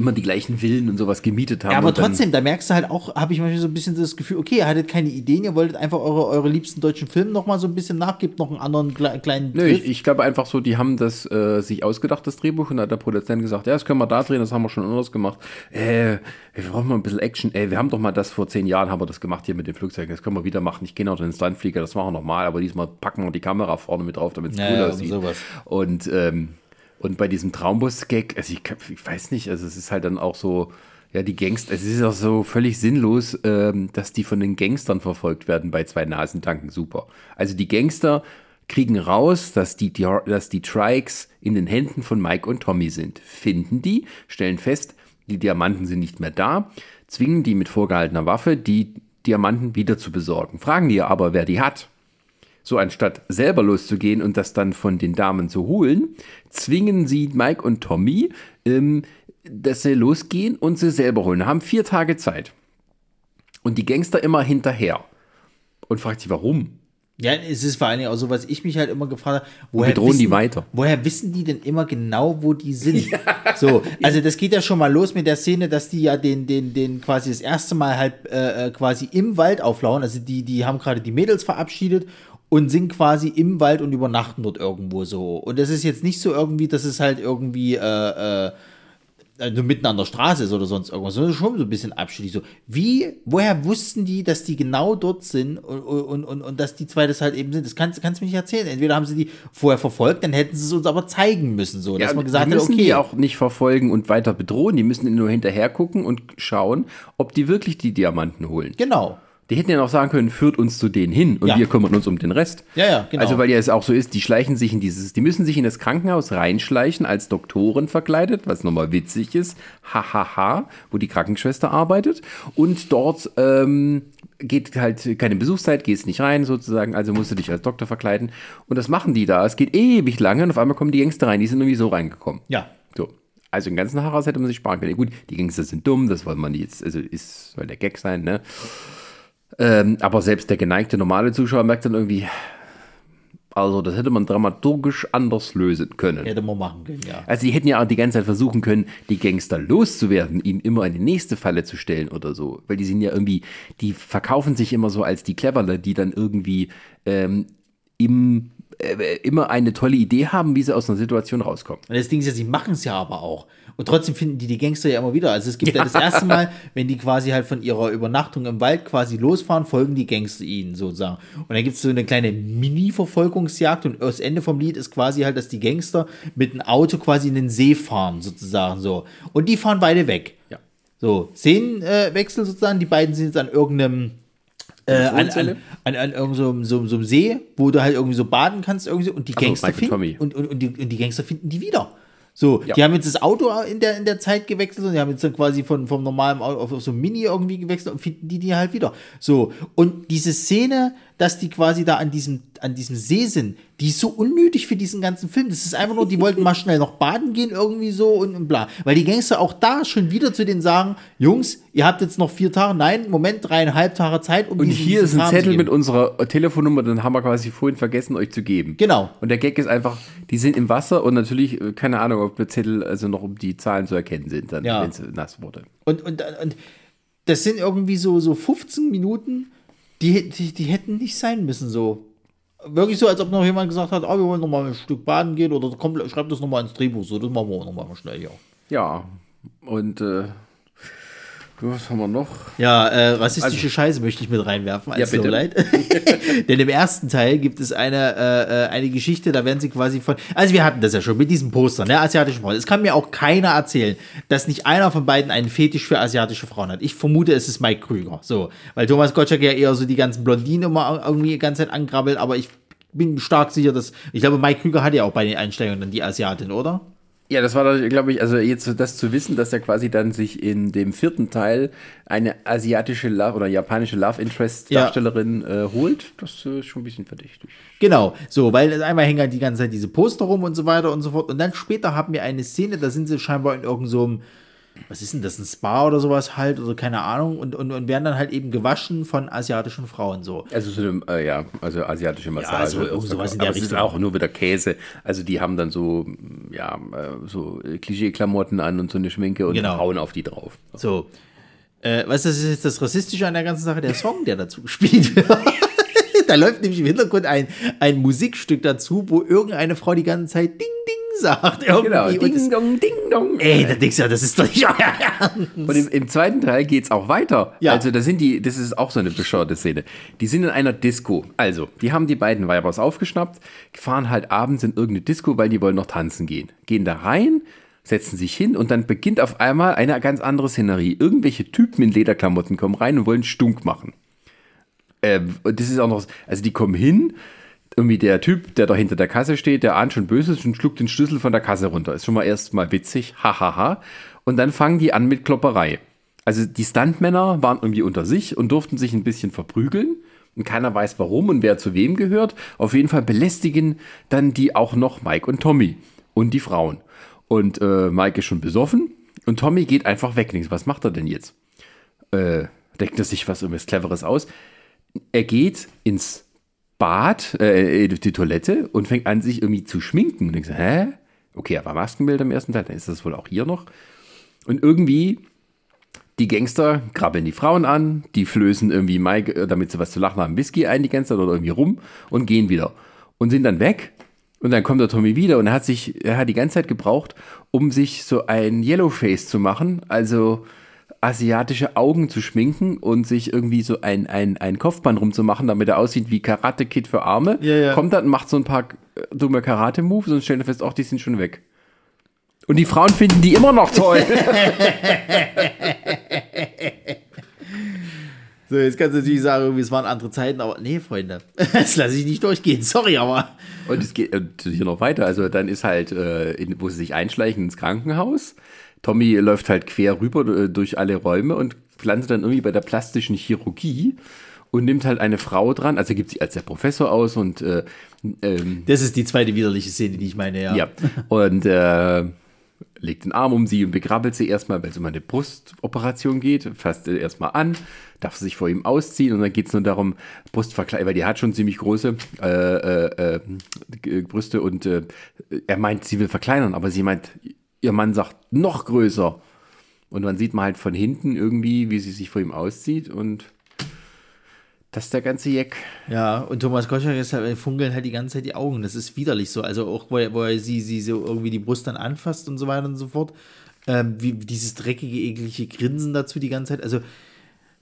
immer die gleichen Villen und sowas gemietet haben. Ja, aber trotzdem, da merkst du halt auch, habe ich manchmal so ein bisschen das Gefühl, okay, ihr hattet keine Ideen, ihr wolltet einfach eure, eure liebsten deutschen Filme noch mal so ein bisschen nachgibt, noch einen anderen kleinen Nö, ich, ich, glaube einfach so, die haben das äh, sich ausgedacht, das Drehbuch, und da hat der Produzent gesagt, ja, das können wir da drehen, das haben wir schon anders gemacht. Äh, wir brauchen mal ein bisschen Action. Ey, wir haben doch mal das vor zehn Jahren haben wir das gemacht hier mit dem Flugzeug, das können wir wieder machen. Ich gehe noch den Stuntflieger, das machen wir nochmal, aber diesmal packen wir die Kamera vorne mit drauf, damit es ja, cool aussieht. Sowas. Und ähm, und bei diesem Traumbus-Gag, also ich, ich, weiß nicht, also es ist halt dann auch so, ja, die Gangster, es ist auch so völlig sinnlos, ähm, dass die von den Gangstern verfolgt werden bei zwei Nasentanken. Super. Also die Gangster kriegen raus, dass die, die, dass die Trikes in den Händen von Mike und Tommy sind. Finden die, stellen fest, die Diamanten sind nicht mehr da, zwingen die mit vorgehaltener Waffe, die Diamanten wieder zu besorgen. Fragen die aber, wer die hat. So anstatt selber loszugehen und das dann von den Damen zu holen, zwingen sie Mike und Tommy, ähm, dass sie losgehen und sie selber holen. Haben vier Tage Zeit. Und die Gangster immer hinterher. Und fragt sich, warum? Ja, es ist vor allen Dingen auch so, was ich mich halt immer gefragt habe, woher bedrohen wissen, die weiter. Woher wissen die denn immer genau, wo die sind? *laughs* So, also das geht ja schon mal los mit der Szene, dass die ja den, den, den quasi das erste Mal halt äh, äh, quasi im Wald auflauern. Also die, die haben gerade die Mädels verabschiedet und sind quasi im Wald und übernachten dort irgendwo so. Und das ist jetzt nicht so irgendwie, dass es halt irgendwie äh, äh, also mitten an der Straße ist oder sonst irgendwas, sondern schon so ein bisschen abschließend. So, wie, woher wussten die, dass die genau dort sind und, und, und, und dass die zwei das halt eben sind? Das kannst, kannst du mir nicht erzählen. Entweder haben sie die vorher verfolgt, dann hätten sie es uns aber zeigen müssen, so, dass Ja, man gesagt die hat, müssen okay. die auch nicht verfolgen und weiter bedrohen, die müssen nur hinterher gucken und schauen, ob die wirklich die Diamanten holen. Genau. Die hätten ja noch sagen können, führt uns zu denen hin und Ja. wir kümmern uns um den Rest. Ja, ja, genau. Also weil ja es auch so ist, die schleichen sich in dieses, die müssen sich in das Krankenhaus reinschleichen als Doktoren verkleidet, was nochmal witzig ist, hahaha, wo die Krankenschwester arbeitet und dort ähm, geht halt keine Besuchszeit, gehst nicht rein sozusagen, also musst du dich als Doktor verkleiden und das machen die da. Es geht ewig lange und auf einmal kommen die Gangster rein, die sind irgendwie so reingekommen. Ja. So. Also den ganzen Haras hätte man sich sparen können. Gut, die Gangster sind dumm, das wollen man jetzt, also ist, soll der Gag sein, ne? Ähm, aber selbst der geneigte normale Zuschauer merkt dann irgendwie, also das hätte man dramaturgisch anders lösen können. Hätte man machen können, ja. Also die hätten ja auch die ganze Zeit versuchen können, die Gangster loszuwerden, ihnen immer in die nächste Falle zu stellen oder so. Weil die sind ja irgendwie, die verkaufen sich immer so als die Cleverle, die dann irgendwie ähm, im, äh, immer eine tolle Idee haben, wie sie aus einer Situation rauskommen. Und das Ding ist ja, sie machen es ja aber auch. Und trotzdem finden die die Gangster ja immer wieder. Also es gibt ja, das erste Mal, wenn die quasi halt von ihrer Übernachtung im Wald quasi losfahren, folgen die Gangster ihnen sozusagen. Und dann gibt es so eine kleine Mini-Verfolgungsjagd und das Ende vom Lied ist quasi halt, dass die Gangster mit einem Auto quasi in den See fahren sozusagen so. Und die fahren beide weg. Ja. So, Szenenwechsel sozusagen. Die beiden sind jetzt an irgendeinem äh, an, an, an, an irgendeinem so, so, so einem See, wo du halt irgendwie so baden kannst irgendwie so, und die Gangster finden und, und, und, die, und die Gangster finden die wieder. So, Ja. die haben jetzt das Auto in der, in der Zeit gewechselt und die haben jetzt dann quasi von, vom normalen Auto auf, auf so ein Mini irgendwie gewechselt und finden die die halt wieder. So, und diese Szene, dass die quasi da an diesem, an diesem See sind, die ist so unnötig für diesen ganzen Film. Das ist einfach nur, die wollten mal schnell noch baden gehen irgendwie so und, und bla. Weil die Gangster auch da schon wieder zu denen sagen, Jungs, ihr habt jetzt noch vier Tage, nein, Moment, dreieinhalb Tage Zeit, um Und diesen- hier ist diesen ein Kram Zettel mit unserer Telefonnummer, den haben wir quasi vorhin vergessen, euch zu geben. Genau. Und der Gag ist einfach, die sind im Wasser und natürlich, äh, keine Ahnung, ob der Zettel also noch um die Zahlen zu erkennen sind, dann, Ja. wenn es nass wurde. Und, und, und das sind irgendwie so, so 15 Minuten, die, die, die hätten nicht sein müssen so. Wirklich so, als ob noch jemand gesagt hat, ah, wir wollen noch mal ein Stück baden gehen oder komm, schreib das noch mal ins Drehbuch, so, das machen wir noch mal schnell hier. Ja, und äh, was haben wir noch? Ja, äh, rassistische Scheiße möchte ich mit reinwerfen, als Ja, bitte. Lowlight. *laughs* Denn im ersten Teil gibt es eine, äh, äh, eine Geschichte, da werden sie quasi von. Also wir hatten das ja schon mit diesem Poster, ne? Asiatische Frauen. Es kann mir auch keiner erzählen, dass nicht einer von beiden einen Fetisch für asiatische Frauen hat. Ich vermute, es ist Mike Krüger. So. Weil Thomas Gottschalk ja eher so die ganzen Blondinen immer irgendwie die ganze Zeit angrabbelt, aber ich bin stark sicher, dass. Ich glaube, Mike Krüger hat ja auch bei den Einstellungen dann die Asiatin, oder? Ja, das war, glaube ich, also jetzt das zu wissen, dass er quasi dann sich in dem vierten Teil eine asiatische Love oder japanische Love Interest Ja. Darstellerin äh, holt, das äh, ist schon ein bisschen verdächtig. Genau, so, weil einmal hängen halt die ganze Zeit diese Poster rum und so weiter und so fort. Und dann später haben wir eine Szene, da sind sie scheinbar in irgendeinem, so was ist denn das, ein Spa oder sowas halt, oder keine Ahnung, und, und, und werden dann halt eben gewaschen von asiatischen Frauen so. Also so eine, äh, ja, also asiatische Massage. so irgend sowas in Aber der es ist Richtung. auch nur wieder Käse. Also die haben dann so, ja, äh, so Klischee-Klamotten an und so eine Schminke und Genau. hauen auf die drauf. So. Äh, weißt du, das ist jetzt das Rassistische an der ganzen Sache, der Song, der dazu gespielt wird. *laughs* da läuft nämlich im Hintergrund ein, ein Musikstück dazu, wo irgendeine Frau die ganze Zeit Ding Ding sagt. Irgendwie. Genau, ding das, dong, ding dong. ey, da denkst du ja, das ist doch nicht euer Ernst. Und im, im zweiten Teil geht's auch weiter. Ja. Also da sind die, das ist auch so eine bescheuerte Szene. Die sind in einer Disco. Also, die haben die beiden Weibers aufgeschnappt, fahren halt abends in irgendeine Disco, weil die wollen noch tanzen gehen. Gehen da rein, setzen sich hin und dann beginnt auf einmal eine ganz andere Szenerie. Irgendwelche Typen in Lederklamotten kommen rein und wollen Stunk machen. Ähm, und das ist auch noch, also die kommen hin, irgendwie der Typ, der da hinter der Kasse steht, der ahnt schon Böses und schluckt den Schlüssel von der Kasse runter. Ist schon mal erstmal witzig, hahaha. Und dann fangen die an mit Klopperei. Also die Stuntmänner waren irgendwie unter sich und durften sich ein bisschen verprügeln. Und keiner weiß warum und wer zu wem gehört. Auf jeden Fall belästigen dann die auch noch Mike und Tommy und die Frauen. Und äh, Mike ist schon besoffen und Tommy geht einfach weg. Was macht er denn jetzt? Äh, denkt er sich was irgendwas Cleveres aus? Er geht ins Bad, äh, die Toilette und fängt an, sich irgendwie zu schminken. Und denkst, hä? Okay, er war Maskenbild im ersten Teil, dann ist das wohl auch hier noch. Und irgendwie, die Gangster krabbeln die Frauen an, die flößen irgendwie Mike, äh, damit sie was zu lachen haben, Whisky ein, die Gangster oder irgendwie rum und gehen wieder. Und sind dann weg. Und dann kommt der Tommy wieder und er hat sich, er hat die ganze Zeit gebraucht, um sich so ein Yellowface zu machen, also asiatische Augen zu schminken und sich irgendwie so ein, ein, ein Kopfband rumzumachen, damit er aussieht wie Karate Kid für Arme. Ja, ja. Kommt dann und macht so ein paar äh, dumme Karate-Moves und stellt fest, auch die sind schon weg. Und die Frauen finden die immer noch toll. *laughs* So, jetzt kannst du natürlich sagen, irgendwie, es waren andere Zeiten, aber nee, Freunde, *laughs* das lasse ich nicht durchgehen. Sorry, aber. Und es geht äh, hier noch weiter. Also dann ist halt, äh, in, wo sie sich einschleichen ins Krankenhaus. Tommy läuft halt quer rüber äh, durch alle Räume und landet dann irgendwie bei der plastischen Chirurgie und nimmt halt eine Frau dran, also gibt sie als der Professor aus und äh, ähm, Das ist die zweite widerliche Szene, die ich meine, ja. ja. Und äh, legt den Arm um sie und begrabbelt sie erstmal, weil es um eine Brustoperation geht, fasst sie erstmal an, darf sie sich vor ihm ausziehen und dann geht es nur darum, Brustverkleidung, weil die hat schon ziemlich große äh, äh, äh, Brüste und äh, er meint, sie will verkleinern, aber sie meint, ihr Mann sagt, noch größer. Und dann sieht man halt von hinten irgendwie, wie sie sich vor ihm auszieht und das ist der ganze Jeck. Ja, und Thomas Gottschalk ist halt, funkeln halt die ganze Zeit die Augen. Das ist widerlich so. Also auch, wo er, wo er sie, sie so irgendwie die Brust dann anfasst und so weiter und so fort. Ähm, wie dieses dreckige, eklige Grinsen dazu die ganze Zeit. Also,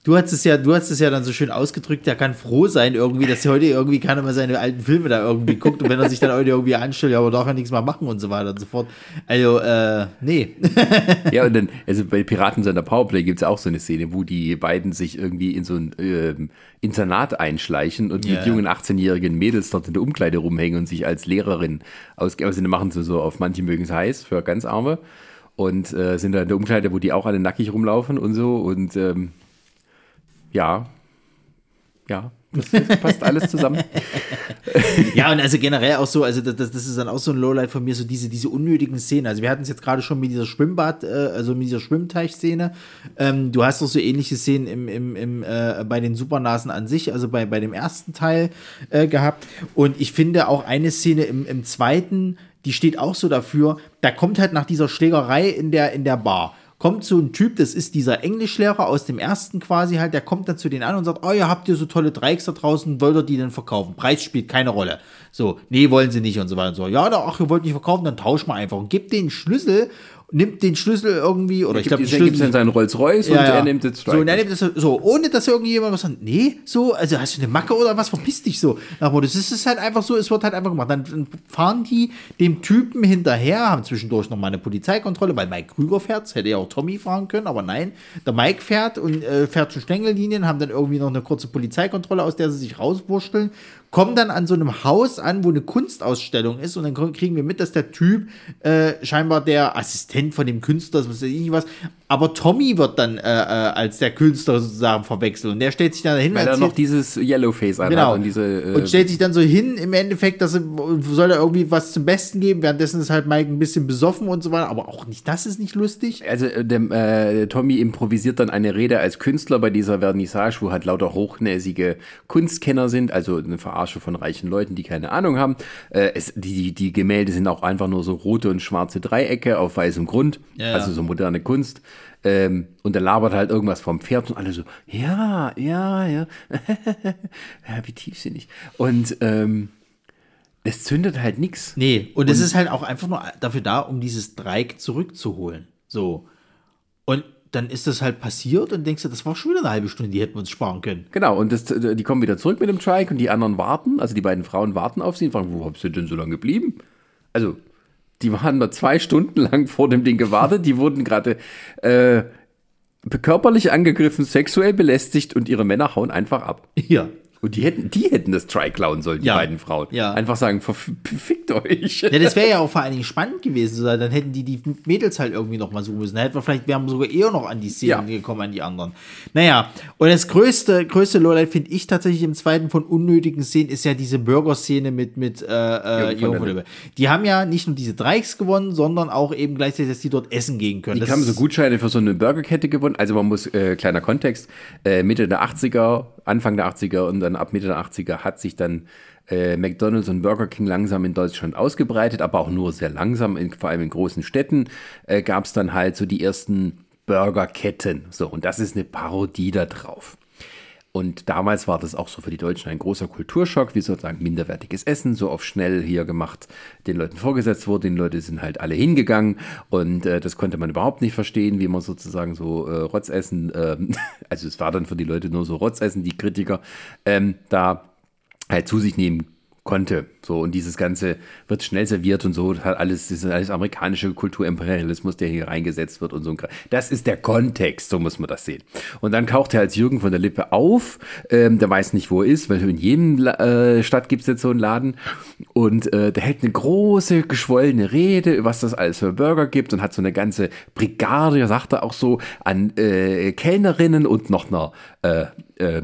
du hast es ja, du hast es ja dann so schön ausgedrückt, er kann froh sein irgendwie, dass heute irgendwie keiner mehr seine alten Filme da irgendwie guckt und wenn er sich dann heute irgendwie anstellt, ja, aber darf er nichts mehr machen und so weiter und so fort. Also, äh, nee. *laughs* Ja, und dann, also bei Piraten seiner Powerplay gibt es auch so eine Szene, wo die beiden sich irgendwie in so ein ähm, Internat einschleichen und Ja, mit jungen 18-jährigen Mädels dort in der Umkleide rumhängen und sich als Lehrerin ausgeben. Also machen sie so auf manche mögen es heiß für ganz Arme und äh, sind da in der Umkleide, wo die auch alle nackig rumlaufen und so und ähm, ja, ja, das, passt alles zusammen. *laughs* Ja, und also generell auch so, also das, das ist dann auch so ein Lowlight von mir, so diese, diese unnötigen Szenen. Also wir hatten es jetzt gerade schon mit dieser Schwimmbad, äh, also mit dieser Schwimmteich-Szene. Ähm, du hast auch so ähnliche Szenen im, im, im, äh, bei den Supernasen an sich, also bei, bei dem ersten Teil äh, gehabt. Und ich finde auch eine Szene im, im zweiten, die steht auch so dafür, da kommt halt nach dieser Schlägerei in der, in der Bar kommt so ein Typ, das ist dieser Englischlehrer aus dem ersten quasi halt, der kommt dann zu denen an und sagt, oh, ihr habt ihr so tolle Dreiecks da draußen, wollt ihr die denn verkaufen? Preis spielt keine Rolle. So, nee, wollen sie nicht und so weiter und so. Ja, ach, ihr wollt nicht verkaufen, dann tausch mal einfach und gebt den Schlüssel, nimmt den Schlüssel irgendwie, oder ich glaube, Gibt es dann seinen Rolls-Royce und er nimmt den so, und er nimmt das so, ohne dass irgendjemand was sagt, nee, so, also hast du eine Macke oder was, verpiss dich so. Aber das ist halt einfach so, es wird halt einfach gemacht. Dann fahren die dem Typen hinterher, haben zwischendurch noch mal eine Polizeikontrolle, weil Mike Krüger fährt, das hätte ja auch Tommy fahren können, aber nein, der Mike fährt und äh, fährt zu Stängellinien, haben dann irgendwie noch eine kurze Polizeikontrolle, aus der sie sich rauswurschteln, kommen dann an so einem Haus an, wo eine Kunstausstellung ist und dann kriegen wir mit, dass der Typ äh, scheinbar der Assistent von dem Künstler was weiß ich was, aber Tommy wird dann äh, äh, als der Künstler sozusagen verwechselt und der stellt sich dann dahin Weil und er noch dieses Yellowface anhat Genau. und diese äh, und stellt sich dann so hin, im Endeffekt, dass er, soll er irgendwie was zum Besten geben, währenddessen ist halt Mike ein bisschen besoffen und so weiter, aber auch nicht, das ist nicht lustig. Also äh, dem, äh, Tommy improvisiert dann eine Rede als Künstler bei dieser Vernissage, wo halt lauter hochnäsige Kunstkenner sind, also eine Verarsche von reichen Leuten, die keine Ahnung haben. Äh, es, die, die, die Gemälde sind auch einfach nur so rote und schwarze Dreiecke auf weißem Grund, Ja. also so moderne Kunst. Ähm, und er labert halt irgendwas vom Pferd und alle so, ja, ja, ja, *laughs* ja wie tiefsinnig. Und ähm, es zündet halt nichts. Nee, und es ist halt auch einfach nur dafür da, um dieses Dreieck zurückzuholen. So. Und dann ist das halt passiert und denkst du, das war schon wieder eine halbe Stunde, die hätten wir uns sparen können. Genau, und das, die kommen wieder zurück mit dem Trike und die anderen warten, also die beiden Frauen warten auf sie und fragen, wo habt ihr denn so lange geblieben? Also, die waren da zwei Stunden lang vor dem Ding gewartet, die wurden gerade äh, körperlich angegriffen, sexuell belästigt und ihre Männer hauen einfach ab. Ja. Und die hätten, die hätten das Trike klauen sollen, die Ja. beiden Frauen. Ja. Einfach sagen, verf- fickt euch. Ja, das wäre ja auch vor allen Dingen spannend gewesen. So, dann hätten die die Mädels halt irgendwie noch mal suchen müssen. Dann hätten wir vielleicht, wir haben sogar eher noch an die Szenen Ja. gekommen, an die anderen. Naja, und das größte, größte Lowlight finde ich tatsächlich im zweiten von unnötigen Szenen ist ja diese Burger-Szene mit, mit äh, äh, Jürgen von Lippe. Die haben ja nicht nur diese Dreiecks gewonnen, sondern auch eben gleichzeitig, dass die dort essen gehen können. Die Das haben so Gutscheine für so eine Burgerkette gewonnen. Also man muss, äh, kleiner Kontext, äh, Mitte der 80er, Anfang der 80er und dann dann ab Mitte der 80er hat sich dann äh, McDonald's und Burger King langsam in Deutschland ausgebreitet, aber auch nur sehr langsam, in, vor allem in großen Städten äh, gab es dann halt so die ersten Burgerketten. So, und das ist eine Parodie da drauf. Und damals war das auch so für die Deutschen ein großer Kulturschock, wie sozusagen minderwertiges Essen, so auf schnell hier gemacht, den Leuten vorgesetzt wurde. Die Leute sind halt alle hingegangen und äh, das konnte man überhaupt nicht verstehen, wie man sozusagen so äh, Rotzessen, ähm, *laughs* also es war dann für die Leute nur so Rotzessen, die Kritiker, ähm, da halt zu sich nehmen konnte. So, und dieses Ganze wird schnell serviert und so, hat alles, das ist alles amerikanische Kulturimperialismus, der hier reingesetzt wird und so. Das ist der Kontext, so muss man das sehen. Und dann taucht er als Jürgen von der Lippe auf, ähm, der weiß nicht, wo er ist, weil in jedem äh, Stadt gibt es jetzt so einen Laden. Und äh, der hält eine große, geschwollene Rede, was das alles für Burger gibt und hat so eine ganze Brigade, sagt er auch so, an äh, Kellnerinnen und noch einer äh, äh,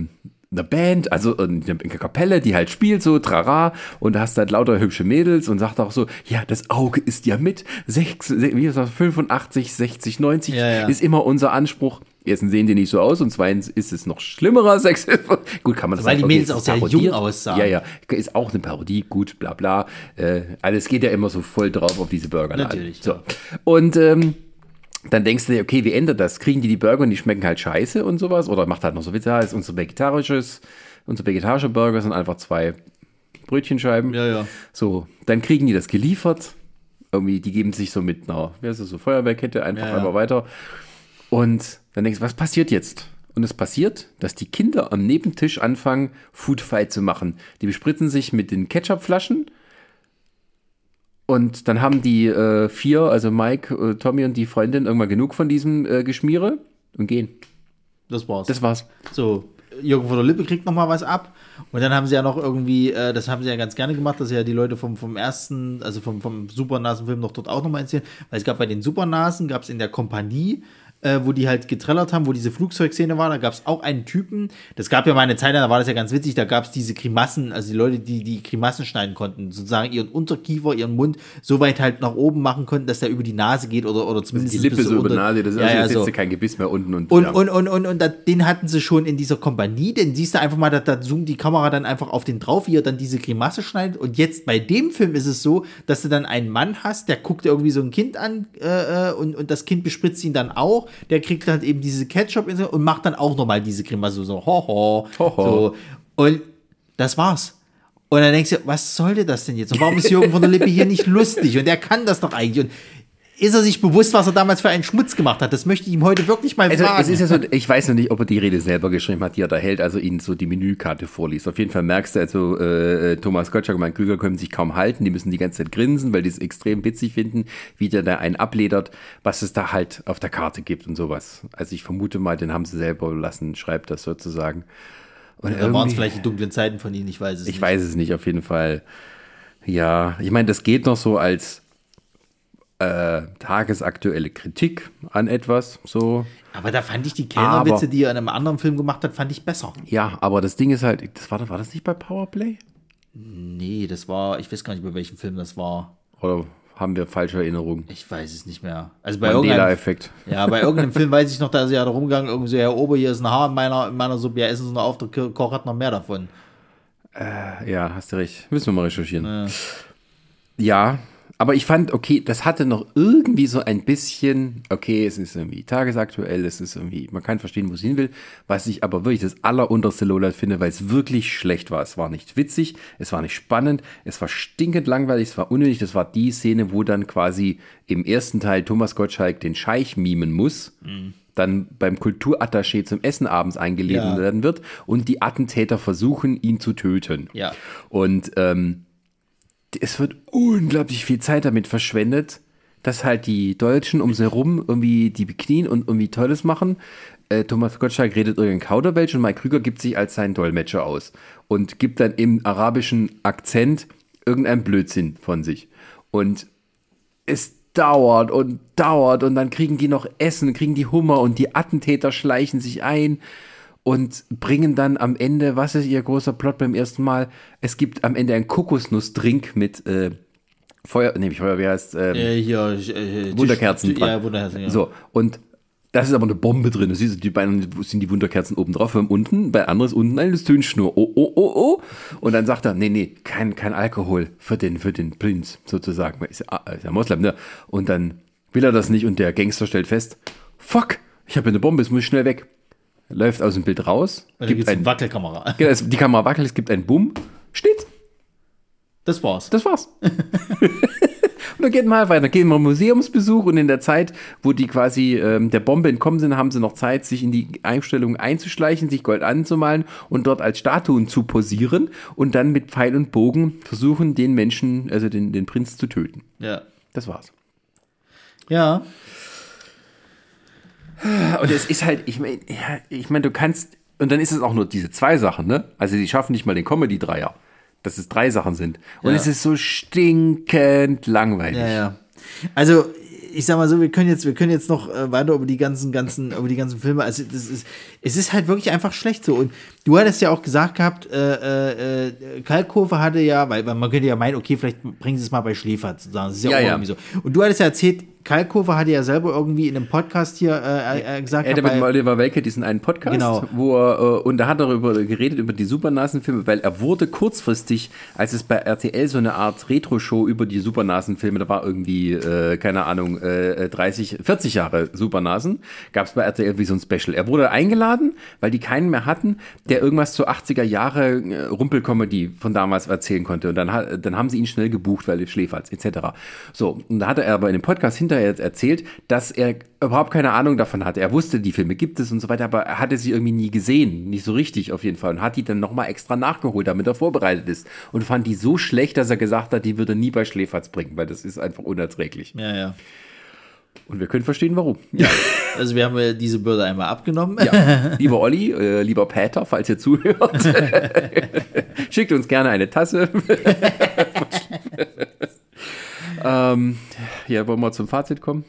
eine Band, also eine Kapelle, die halt spielt so, trara, und da hast halt lauter hübsche Mädels und sagt auch so, ja, das Auge ist ja mit, 6, wie das, 85, 60, 90 ja, ja. ist immer unser Anspruch. Erstens sehen die nicht so aus und zweitens ist es noch schlimmerer *laughs* Sex. gut, kann man das Weil die Mädels auch sehr jung aussahen. Ja, ja, ist auch eine Parodie, gut, bla bla. Äh, alles geht ja immer so voll drauf auf diese Burger. Natürlich. So. Und ähm, dann denkst du dir, okay, wie ändert das? Kriegen die die Burger und die schmecken halt scheiße und sowas? Oder macht halt noch so Witze, ist unser vegetarisches, unsere vegetarische Burger sind einfach zwei Brötchenscheiben. Ja, ja. So, dann kriegen die das geliefert. Irgendwie, die geben sich so mit einer, wie heißt das, so Feuerwehrkette einfach ja, ja. einmal weiter. Und dann denkst du, was passiert jetzt? Und es passiert, dass die Kinder am Nebentisch anfangen, Foodfight zu machen. Die bespritzen sich mit den Ketchupflaschen und dann haben die äh, vier, also Mike, äh, Tommy und die Freundin, irgendwann genug von diesem äh, Geschmiere und gehen. Das war's. Das war's. So, Jürgen von der Lippe kriegt nochmal was ab. Und dann haben sie ja noch irgendwie, äh, das haben sie ja ganz gerne gemacht, dass ja die Leute vom, vom ersten, also vom, vom Supernasenfilm noch dort auch nochmal erzählen. Weil es gab bei den Supernasen, gab es in der Kompanie äh, wo die halt getrellert haben, wo diese Flugzeugszene war. Da gab es auch einen Typen, das gab ja mal eine Zeit, da war das ja ganz witzig, da gab es diese Grimassen, also die Leute, die die Grimassen schneiden konnten, sozusagen ihren Unterkiefer, ihren Mund so weit halt nach oben machen konnten, dass der über die Nase geht oder, oder zumindest die Lippe so über die Nase, das ist ja, also, ja, so. kein Gebiss mehr unten. Und, und, ja. und, und, und, und, und, den hatten sie schon in dieser Kompanie, den siehst du einfach mal, da, da zoomt die Kamera dann einfach auf den drauf, wie er dann diese Grimasse schneidet. Und jetzt bei dem Film ist es so, dass du dann einen Mann hast, der guckt irgendwie so ein Kind an äh, äh und, und das Kind bespritzt ihn dann auch, der kriegt dann eben diese Ketchup und macht dann auch nochmal diese Grimasse, so, ho, ho, ho, ho. So. Und das war's. Und dann denkst du, was sollte das denn jetzt? Und warum ist Jürgen von der Lippe hier nicht lustig? Und er kann das doch eigentlich. Und ist er sich bewusst, was er damals für einen Schmutz gemacht hat? Das möchte ich ihm heute wirklich mal also, fragen. Es ist ja so, ich weiß noch nicht, ob er die Rede selber geschrieben hat, die er da hält, also ihnen so die Menükarte vorliest. Auf jeden Fall merkst du, also äh, Thomas Gottschalk und mein Krüger können sich kaum halten, die müssen die ganze Zeit grinsen, weil die es extrem witzig finden, wie der da einen abledert, was es da halt auf der Karte gibt und sowas. Also ich vermute mal, den haben sie selber lassen, schreibt das sozusagen. Und da waren es vielleicht die dunklen Zeiten von ihnen, ich weiß es ich nicht. Ich weiß es nicht, auf jeden Fall. Ja, ich meine, das geht noch so als äh, tagesaktuelle Kritik an etwas. So. Aber da fand ich die Kellnerwitze, die er in einem anderen Film gemacht hat, fand ich besser. Ja, aber das Ding ist halt, das war, war das nicht bei Powerplay? Nee, das war, ich weiß gar nicht, bei welchem Film das war. Oder haben wir falsche Erinnerungen? Ich weiß es nicht mehr. Also bei Mandela-Effekt. Ja, bei irgendeinem Film weiß ich noch, da ist ja da rumgegangen, irgendwie so, Herr Ober, hier ist ein Haar in meiner, in meiner Suppe, ja, essen Sie noch auf, der Koch hat noch mehr davon. Äh, ja, hast du recht. Müssen wir mal recherchieren. Ja. ja, aber ich fand, okay, das hatte noch irgendwie so ein bisschen, okay, es ist irgendwie tagesaktuell, es ist irgendwie, man kann verstehen, wo es hin will. Was ich aber wirklich das allerunterste Lowlight finde, weil es wirklich schlecht war. Es war nicht witzig, es war nicht spannend, es war stinkend langweilig, es war unnötig. Das war die Szene, wo dann quasi im ersten Teil Thomas Gottschalk den Scheich mimen muss. Mhm dann beim Kulturattaché zum Essen abends eingeladen ja. werden wird und die Attentäter versuchen, ihn zu töten. Ja. Und ähm, es wird unglaublich viel Zeit damit verschwendet, dass halt die Deutschen um sie herum irgendwie die beknien und irgendwie Tolles machen. Äh, Thomas Gottschalk redet irgendein Kauderwelsch und Mike Krüger gibt sich als sein Dolmetscher aus und gibt dann im arabischen Akzent irgendeinen Blödsinn von sich. Und es dauert und dauert und dann kriegen die noch Essen, kriegen die Hummer und die Attentäter schleichen sich ein und bringen dann am Ende, was ist ihr großer Plot beim ersten Mal? Es gibt am Ende einen Kokosnussdrink mit äh, Feuer, nämlich Feuer, wie heißt ähm, äh, hier, äh, Wunderkerzen dran. Ja, Wunderkerzen, ja. So, und Das ist aber eine Bombe drin. Du siehst, die beiden sind die Wunderkerzen oben drauf, und unten, bei anderen ist unten eine Zündschnur. Oh, oh, oh, oh. Und dann sagt er, nee, nee, kein, kein Alkohol für den, für den Prinz, sozusagen. Ist ja, ist ja Moslem, ne? Und dann will er das nicht und der Gangster stellt fest, fuck, ich habe eine Bombe, es muss schnell weg. Läuft aus dem Bild raus. Da gibt eine Wackelkamera. *laughs* Genau, es- die Kamera wackelt, es gibt einen Bumm, steht. Das war's. Das war's. *laughs* und dann geht mal weiter, gehen wir Museumsbesuch und in der Zeit, wo die quasi ähm, der Bombe entkommen sind, haben sie noch Zeit, sich in die Einstellung einzuschleichen, sich Gold anzumalen und dort als Statuen zu posieren und dann mit Pfeil und Bogen versuchen, den Menschen, also den, den Prinz zu töten. Ja. Das war's. Ja. Und es ist halt, ich meine, ja, ich meine, du kannst, und dann ist es auch nur diese zwei Sachen, ne? Also die schaffen nicht mal den Comedy-Dreier, dass es drei Sachen sind. Und Ja. es ist so stinkend langweilig. Ja, ja. Also, ich sag mal so, wir können jetzt, wir können jetzt noch äh, weiter über die ganzen, ganzen, über die ganzen Filme. Also, das ist, es ist halt wirklich einfach schlecht so. Und du hattest ja auch gesagt gehabt, äh, äh, äh, Kalkofe hatte ja, weil, weil man könnte ja meinen, okay, vielleicht bringen sie es mal bei Schläfer sozusagen. Das ist ja, Ja, auch ja. irgendwie so. Und du hattest ja erzählt, Kalkofe hatte ja selber irgendwie in einem Podcast hier äh, äh, gesagt, Er hatte mit Oliver Welke diesen einen Podcast, Genau. wo er, äh, und da hat er darüber geredet, über die Supernasenfilme, weil er wurde kurzfristig, als es bei RTL so eine Art Retro-Show über die Supernasenfilme, da war irgendwie, äh, keine Ahnung, äh, 30, 40 Jahre Supernasen, gab es bei RTL wie so ein Special. Er wurde eingeladen, weil die keinen mehr hatten, der irgendwas zu 80er Jahre äh, Rumpelcomedy von damals erzählen konnte. Und dann, dann haben sie ihn schnell gebucht, weil er Schläferz, etc. So, und da hat er aber in dem Podcast hinterher erzählt, dass er überhaupt keine Ahnung davon hatte. Er wusste, die Filme gibt es und so weiter, aber er hatte sie irgendwie nie gesehen, nicht so richtig auf jeden Fall und hat die dann nochmal extra nachgeholt, damit er vorbereitet ist und fand die so schlecht, dass er gesagt hat, die würde nie bei Schläferz bringen, weil das ist einfach unerträglich. ja, ja. Und wir können verstehen, warum. Ja, Also, wir haben äh, diese Bürde einmal abgenommen. ja. *laughs* lieber Olli, äh, lieber Peter, falls ihr zuhört, *laughs* schickt uns gerne eine Tasse. *laughs* ähm, ja, wollen wir zum Fazit kommen?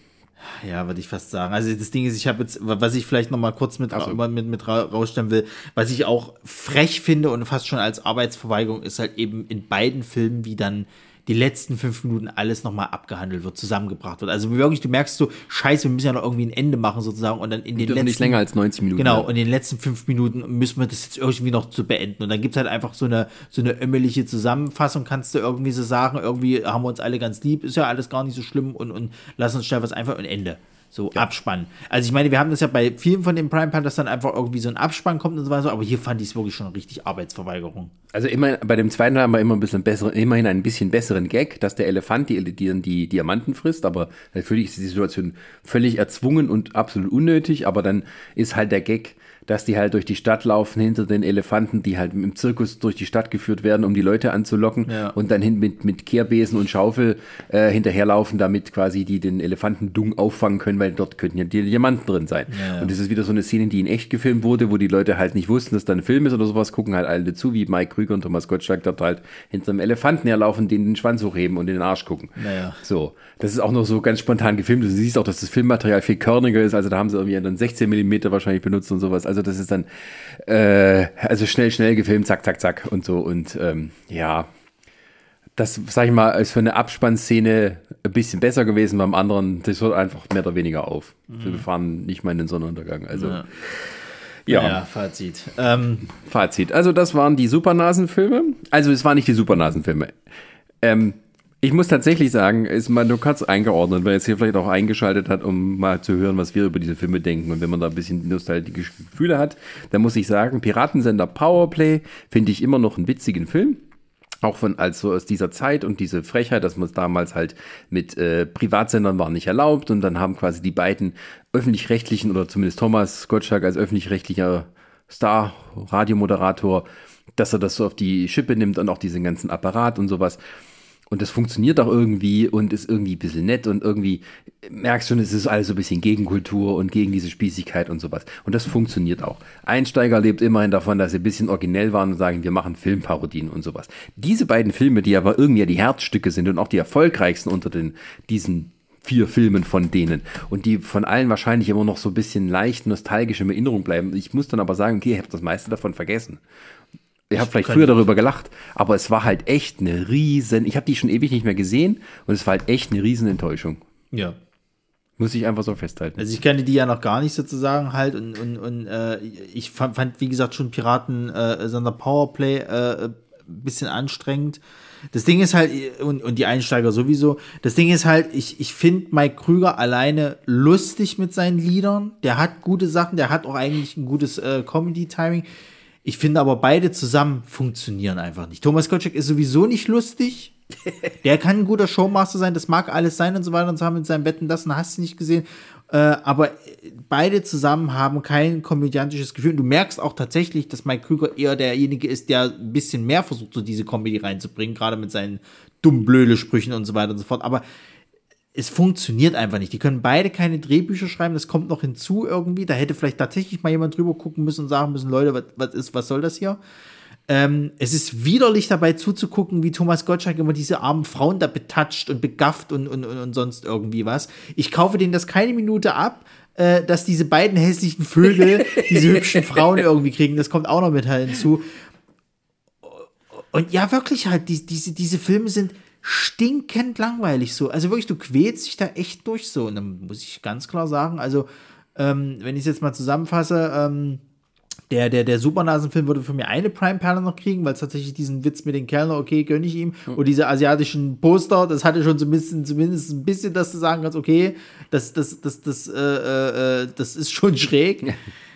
Ja, würde ich fast sagen. Also das Ding ist, ich habe jetzt, was ich vielleicht noch mal kurz mit, mit, mit ra- rausstellen will, was ich auch frech finde und fast schon als Arbeitsverweigerung ist halt eben in beiden Filmen, wie dann die letzten fünf Minuten alles noch mal abgehandelt wird, zusammengebracht wird. Also wirklich, du merkst so, scheiße, wir müssen ja noch irgendwie ein Ende machen sozusagen und dann in den letzten... nicht länger als 90 Minuten. Genau, und in den letzten fünf Minuten müssen wir das jetzt irgendwie noch zu beenden. Und dann gibt es halt einfach so eine, so eine ömmelige Zusammenfassung, kannst du irgendwie so sagen, irgendwie haben wir uns alle ganz lieb, ist ja alles gar nicht so schlimm und, und lass uns schnell was einfach und Ende. So Abspann. Also ich meine, wir haben das ja bei vielen von den Prime Time, dass dann einfach irgendwie so ein Abspann kommt und so weiter, aber hier fand ich es wirklich schon richtig Arbeitsverweigerung. Also immer, bei dem zweiten haben wir immer ein bisschen bessere, immerhin einen bisschen besseren Gag, dass der Elefant die, die, die Diamanten frisst, aber natürlich ist die Situation völlig erzwungen und absolut unnötig, aber dann ist halt der Gag, dass die halt durch die Stadt laufen hinter den Elefanten, die halt im Zirkus durch die Stadt geführt werden, um die Leute anzulocken Ja. und dann hin mit, mit Kehrbesen und Schaufel äh, hinterherlaufen, damit quasi die den Elefanten dung auffangen können, weil dort könnten ja die Diamanten drin sein. Ja, ja. Und das ist wieder so eine Szene, die in echt gefilmt wurde, wo die Leute halt nicht wussten, dass da ein Film ist oder sowas, gucken halt alle zu, wie Mike Krüger und Thomas Gottschalk dort halt hinter einem Elefanten herlaufen, denen den Schwanz hochheben und in den Arsch gucken. Naja. So, das ist auch noch so ganz spontan gefilmt. Du siehst auch, dass das Filmmaterial viel körniger ist, also da haben sie irgendwie dann 16 Millimeter wahrscheinlich benutzt und sowas. Also das ist dann äh, also schnell, schnell gefilmt, zack, zack, zack und so und ähm, ja, das, sag ich mal, ist für eine Abspannszene ein bisschen besser gewesen. Beim anderen, das hört einfach mehr oder weniger auf. Wir fahren nicht mal in den Sonnenuntergang. Also, ja. Ja, Fazit. Ähm, Fazit. Also, das waren die Supernasenfilme. Also, es waren nicht die Supernasenfilme. Ähm, ich muss tatsächlich sagen, ist mal nur kurz eingeordnet, weil jetzt hier vielleicht auch eingeschaltet hat, um mal zu hören, was wir über diese Filme denken. Und wenn man da ein bisschen nostalgische Gefühle hat, dann muss ich sagen, Piratensender Powerplay finde ich immer noch einen witzigen Film. Auch von als so aus dieser Zeit und diese Frechheit, dass man es damals halt mit äh, Privatsendern war nicht erlaubt und dann haben quasi die beiden öffentlich-rechtlichen oder zumindest Thomas Gottschalk als öffentlich-rechtlicher Star-Radiomoderator, dass er das so auf die Schippe nimmt und auch diesen ganzen Apparat und sowas. Und das funktioniert auch irgendwie und ist irgendwie ein bisschen nett und irgendwie merkst schon, es ist alles so ein bisschen Gegenkultur und gegen diese Spießigkeit und sowas. Und das funktioniert auch. Einsteiger lebt immerhin davon, dass sie ein bisschen originell waren und sagen, wir machen Filmparodien und sowas. Diese beiden Filme, die aber irgendwie ja die Herzstücke sind und auch die erfolgreichsten unter den, diesen vier Filmen von denen und die von allen wahrscheinlich immer noch so ein bisschen leicht nostalgisch in Erinnerung bleiben. Ich muss dann aber sagen, okay, ihr habt das meiste davon vergessen. Ich habe vielleicht früher darüber gelacht, aber es war halt echt eine riesen, ich habe die schon ewig nicht mehr gesehen und es war halt echt eine riesen Enttäuschung. ja. Muss ich einfach so festhalten. Also ich kannte die ja noch gar nicht sozusagen halt und, und, und äh, ich fand, fand, wie gesagt, schon Piraten äh, Sonder Powerplay äh, ein bisschen anstrengend. Das Ding ist halt, und, und die Einsteiger sowieso, das Ding ist halt, ich, ich finde Mike Krüger alleine lustig mit seinen Liedern. Der hat gute Sachen, der hat auch eigentlich ein gutes äh, Comedy-Timing. Ich finde aber beide zusammen funktionieren einfach nicht. Thomas Gottschalk ist sowieso nicht lustig. *laughs* Der kann ein guter Showmaster sein, das mag alles sein und so weiter und so haben mit seinem Betten das und hast du nicht gesehen. Äh, aber beide zusammen haben kein komödiantisches Gefühl. Und du merkst auch tatsächlich, dass Mike Krüger eher derjenige ist, der ein bisschen mehr versucht, so diese Comedy reinzubringen, gerade mit seinen dummen Blöde-Sprüchen und so weiter und so fort. Aber es funktioniert einfach nicht. Die können beide keine Drehbücher schreiben, das kommt noch hinzu irgendwie. Da hätte vielleicht tatsächlich mal jemand drüber gucken müssen und sagen müssen, Leute, was, was ist, was soll das hier? Ähm, es ist widerlich dabei zuzugucken, wie Thomas Gottschalk immer diese armen Frauen da betatscht und begafft und, und, und, und sonst irgendwie was. Ich kaufe denen das keine Minute ab, äh, dass diese beiden hässlichen Vögel *laughs* diese hübschen Frauen irgendwie kriegen. Das kommt auch noch mit halt hinzu. Und ja, wirklich halt, die, diese, diese Filme sind stinkend langweilig so. Also wirklich, du quälst dich da echt durch so. Und dann muss ich ganz klar sagen, also, ähm, wenn ich es jetzt mal zusammenfasse, ähm, der, der, der Supernasenfilm würde von mir eine Prime-Perle noch kriegen, weil es tatsächlich diesen Witz mit den Kellner, okay, gönne ich ihm. Mhm. Und diese asiatischen Poster, das hatte schon zumindest, zumindest ein bisschen, dass du sagen kannst, okay, das, das, das, das, äh, äh, äh das ist schon schräg. *laughs*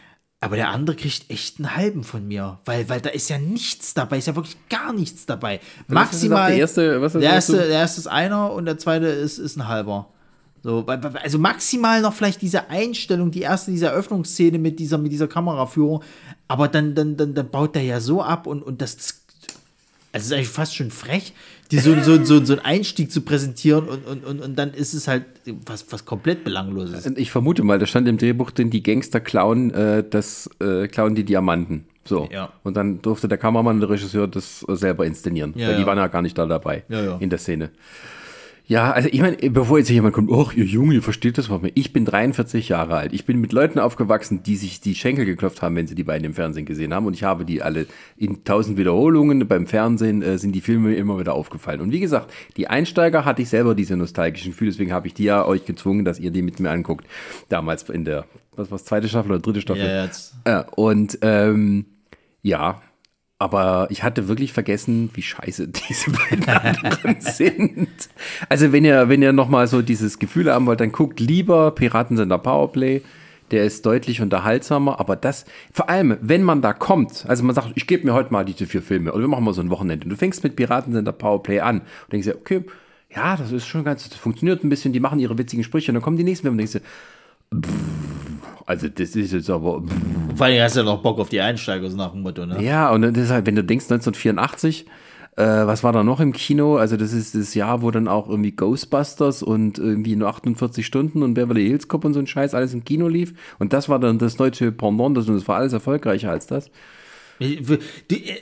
Aber der andere kriegt echt einen halben von mir, weil, weil da ist ja nichts dabei, ist ja wirklich gar nichts dabei. Maximal. Der erste, was der, erste, der erste ist einer und der zweite ist, ist ein halber. So, also maximal noch vielleicht diese Einstellung, die erste, diese Eröffnungsszene mit dieser, mit dieser Kameraführung, aber dann, dann, dann, dann baut der ja so ab und, und das, also ist eigentlich fast schon frech, die so, so, so, so einen Einstieg zu präsentieren und, und, und, und dann ist es halt was, was komplett belangloses. Ich vermute mal, da stand im Drehbuch denn die Gangster klauen, äh, das äh, klauen die Diamanten. So. Ja. Und dann durfte der Kameramann und der Regisseur das selber inszenieren. Ja, weil die ja. waren ja gar nicht da dabei in der Szene. Ja, also ich meine, bevor jetzt jemand kommt, ach, ihr Junge, ihr versteht das mehr. Ich bin 43 Jahre alt. Ich bin mit Leuten aufgewachsen, die sich die Schenkel geklopft haben, wenn sie die beiden im Fernsehen gesehen haben. Und ich habe die alle in tausend Wiederholungen beim Fernsehen äh, sind die Filme immer wieder aufgefallen. Und wie gesagt, die Einsteiger hatte ich selber diese nostalgischen Gefühle, deswegen habe ich die ja euch gezwungen, dass ihr die mit mir anguckt. Damals in der, was war zweite Staffel oder dritte Staffel? Ja, jetzt. Äh, und ähm, ja, aber ich hatte wirklich vergessen, wie scheiße *laughs* diese beiden anderen sind. Also wenn ihr, wenn ihr nochmal so dieses Gefühl haben wollt, dann guckt lieber Piratensender Powerplay. Der ist deutlich unterhaltsamer, aber das, vor allem, wenn man da kommt, also man sagt, ich gebe mir heute mal diese vier Filme oder wir machen mal so ein Wochenende und du fängst mit Piratensender Powerplay an und denkst dir, okay, ja, das ist schon ganz, das funktioniert ein bisschen, die machen ihre witzigen Sprüche und dann kommen die nächsten Filme und denkst dir, also das ist jetzt aber. Vor allem hast du ja noch Bock auf die Einsteiger, so nach dem Motto, ne? Ja, und das ist halt, wenn du denkst, 1984, äh, was war da noch im Kino? Also das ist das Jahr, wo dann auch irgendwie Ghostbusters und irgendwie nur 48 Stunden und Beverly Hills Cop und so ein Scheiß alles im Kino lief. Und das war dann das deutsche Pendant, das, und das war alles erfolgreicher als das.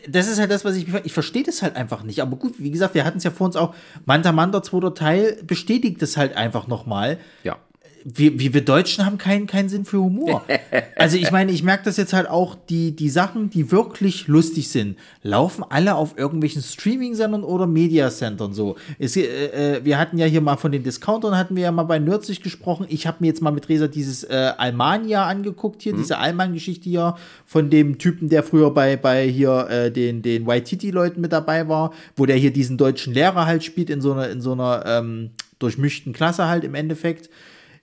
Das ist halt das, was ich. Ich verstehe das halt einfach nicht. Aber gut, wie gesagt, wir hatten es ja vor uns auch. Manta Manta, zweiter Teil, bestätigt das halt einfach nochmal. Ja wir, wir, wir Deutschen haben keinen, keinen Sinn für Humor. *laughs* Also ich meine, ich merke das jetzt halt auch, die, die Sachen, die wirklich lustig sind, laufen alle auf irgendwelchen Streaming-Sendern oder Media-Centern so. Es, äh, äh, wir hatten ja hier mal von den Discountern, hatten wir ja mal bei Nürzig gesprochen. Ich habe mir jetzt mal mit Resa dieses äh, Almania angeguckt hier, mhm. diese Alman-Geschichte hier von dem Typen, der früher bei, bei hier äh, den, den Waititi-Leuten mit dabei war, wo der hier diesen deutschen Lehrer halt spielt in so einer, in so einer ähm, durchmischten Klasse halt im Endeffekt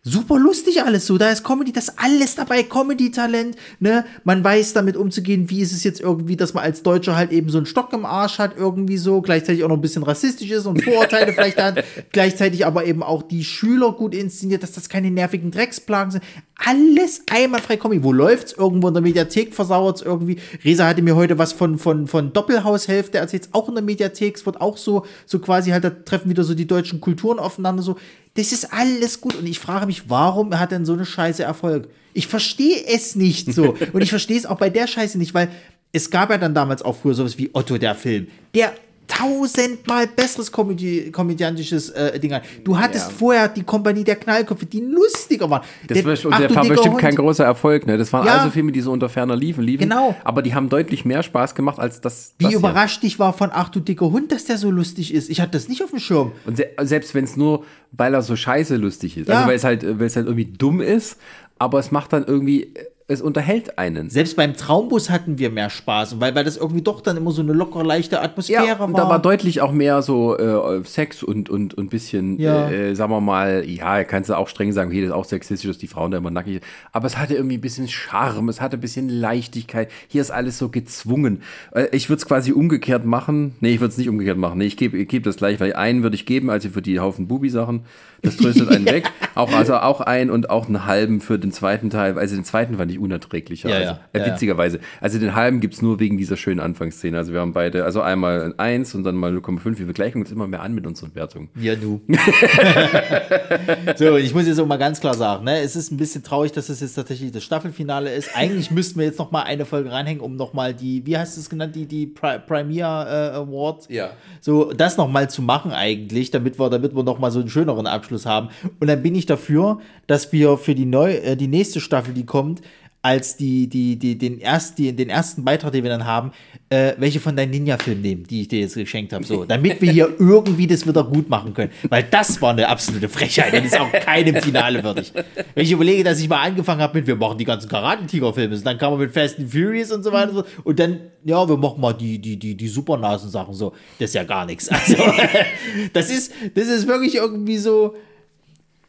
super lustig alles so. Da ist Comedy, das ist alles dabei, Comedy-Talent, ne? Man weiß damit umzugehen, wie ist es jetzt irgendwie, dass man als Deutscher halt eben so einen Stock im Arsch hat, irgendwie so, gleichzeitig auch noch ein bisschen rassistisch ist und Vorurteile vielleicht hat, *laughs* gleichzeitig aber eben auch die Schüler gut inszeniert, dass das keine nervigen Drecksplagen sind. Alles einmalfrei Comedy. Wo läuft's? Irgendwo in der Mediathek versauert's irgendwie. Resa hatte mir heute was von, von, von Doppelhaushälfte erzählt, auch in der Mediathek. Es wird auch so, so quasi halt, da treffen wieder so die deutschen Kulturen aufeinander, so. Das ist alles gut. Und ich frage mich, warum hat denn so eine Scheiße Erfolg? Ich verstehe es nicht so. *laughs* Und ich verstehe es auch bei der Scheiße nicht, weil es gab ja dann damals auch früher sowas wie Otto der Film. Der tausendmal besseres komödi komödiantisches äh, Ding an. Du hattest Ja. vorher die Kompanie der Knallköpfe, die lustiger waren. Das war, und Ach, der war bestimmt Hund. kein großer Erfolg. Ne? Das waren Ja. also Filme, die so unter ferner liefen, liefen. Genau. Aber die haben deutlich mehr Spaß gemacht als das. Wie das hier. überrascht ich war von Ach du dicker Hund, dass der so lustig ist. Ich hatte das nicht auf dem Schirm. Und se selbst wenn es nur, weil er so scheiße lustig ist. Ja. Also weil es halt, weil es halt irgendwie dumm ist, aber es macht dann irgendwie, es unterhält einen. Selbst beim Traumbus hatten wir mehr Spaß, weil, weil das irgendwie doch dann immer so eine lockere, leichte Atmosphäre Ja, und war. da war deutlich auch mehr so äh, Sex und und und bisschen, Ja. äh, sagen wir mal, ja, kannst du auch streng sagen, okay, das ist auch sexistisch, dass die Frauen da immer nackig sind. Aber es hatte irgendwie ein bisschen Charme, es hatte ein bisschen Leichtigkeit. Hier ist alles so gezwungen. Äh, ich würde es quasi umgekehrt machen. Nee, ich würde es nicht umgekehrt machen. Nee, ich gebe ich geb das gleich, weil einen würde ich geben, also für die Haufen Bubi-Sachen. Das tröstet einen *laughs* weg. Auch, also auch einen und auch einen halben für den zweiten Teil. Also den zweiten fand ich unerträglicher. Ja, also, ja, äh, ja, ja. witzigerweise. Also den halben gibt es nur wegen dieser schönen Anfangsszene. Also wir haben beide, also einmal ein 1 und dann mal 0,5. Wir vergleichen uns immer mehr an mit unseren Wertungen. Ja, du. *laughs* so, ich muss jetzt auch mal ganz klar sagen, ne, es ist ein bisschen traurig, dass es jetzt tatsächlich das Staffelfinale ist. Eigentlich müssten wir jetzt noch mal eine Folge reinhängen, um noch mal die, wie heißt es genannt, die, die Pri Premier äh, Award, Ja. so das noch mal zu machen eigentlich, damit wir, damit wir noch mal so einen schöneren Abschluss haben. Und dann bin ich dafür, dass wir für die neu, äh, die nächste Staffel, die kommt, als die, die, die, den, erst, die, den ersten Beitrag, den wir dann haben, äh, welche von deinen Ninja-Filmen nehmen, die ich dir jetzt geschenkt habe. So, damit wir hier *laughs* irgendwie das wieder gut machen können. Weil das war eine absolute Frechheit. Das ist auch keinem Finale würdig. Wenn ich überlege, dass ich mal angefangen habe mit, wir machen die ganzen Karate-Tiger-Filme, dann kam man mit Fast and Furious und so weiter. und so. Und dann, ja, wir machen mal die, die, die, die Supernasen-Sachen so. Das ist ja gar nichts. Also, *laughs* das ist, das ist wirklich irgendwie so.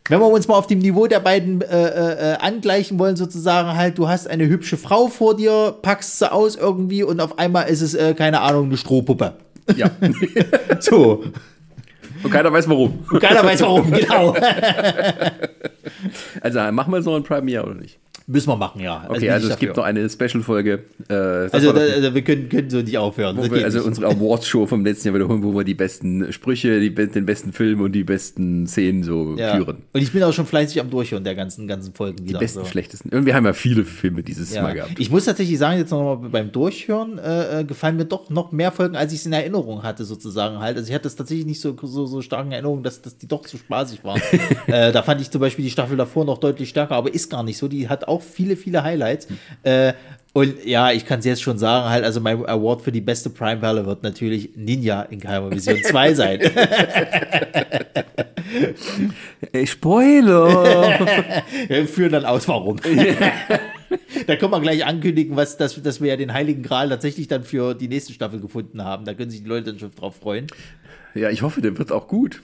Wenn wir uns mal auf dem Niveau der beiden äh, äh, angleichen wollen, sozusagen halt, du hast eine hübsche Frau vor dir, packst sie aus irgendwie und auf einmal ist es, äh, keine Ahnung, eine Strohpuppe. Ja. *laughs* So. Und keiner weiß warum. Und keiner weiß warum, genau. *laughs* Also machen wir so ein Premiere oder nicht? Müssen wir machen, ja. Okay, bin also es gibt dafür. noch eine Special-Folge. Äh, Also, da, also wir können, können so nicht aufhören. wir, also nicht. unsere Awards-Show vom letzten Jahr wiederholen, wo wir die besten Sprüche, die, den besten Film und die besten Szenen so ja. führen. Und ich bin auch schon fleißig am Durchhören der ganzen, ganzen Folgen Die wieder. besten, so. schlechtesten. Und wir haben ja viele Filme dieses Ja. Mal gehabt. Ich muss tatsächlich sagen, jetzt noch mal beim Durchhören äh, äh, gefallen mir doch noch mehr Folgen, als ich es in Erinnerung hatte, sozusagen halt. Also ich hatte es tatsächlich nicht so, so, so stark in Erinnerung, dass, dass die doch so spaßig waren. *laughs* äh, da fand ich zum Beispiel die Staffel davor noch deutlich stärker, aber ist gar nicht so. Die hat auch viele, viele Highlights. Äh, und ja, ich kann es jetzt schon sagen, halt, also mein Award für die beste Prime-Perle wird natürlich Ninja in Geheimer Vision 2 *laughs* sein. Spoiler! *laughs* Wir führen dann aus, warum. *laughs* da können wir gleich ankündigen, was, dass, dass wir ja den Heiligen Gral tatsächlich dann für die nächste Staffel gefunden haben. Da können sich die Leute dann schon drauf freuen. ja, ich hoffe, der wird auch gut.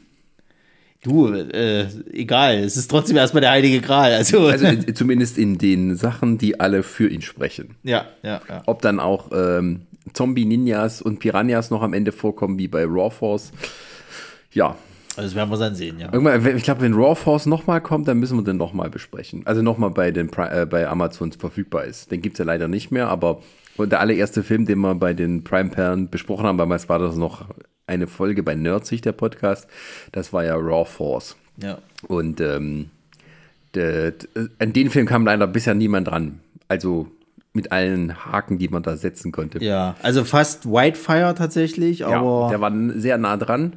Du, äh, egal, es ist trotzdem erstmal der Heilige Gral. Also, Also in, zumindest in den Sachen, die alle für ihn sprechen. ja, ja, ja. Ob dann auch ähm, Zombie-Ninjas und Piranhas noch am Ende vorkommen, wie bei Raw Force. Ja, Also das werden wir dann sehen, ja. Irgendwann, ich glaube, wenn Raw Force nochmal kommt, dann müssen wir den nochmal besprechen. Also nochmal bei, den äh, bei Amazon verfügbar ist. Den gibt es ja leider nicht mehr, aber der allererste Film, den wir bei den Prime-Perlen besprochen haben, damals war das noch eine Folge bei Nerdsicht, der Podcast, das war ja Raw Force. ja. Und ähm, an den Film kam leider bisher niemand dran. Also mit allen Haken, die man da setzen konnte. Ja, also fast Whitefire tatsächlich, Ja, aber der war sehr nah dran.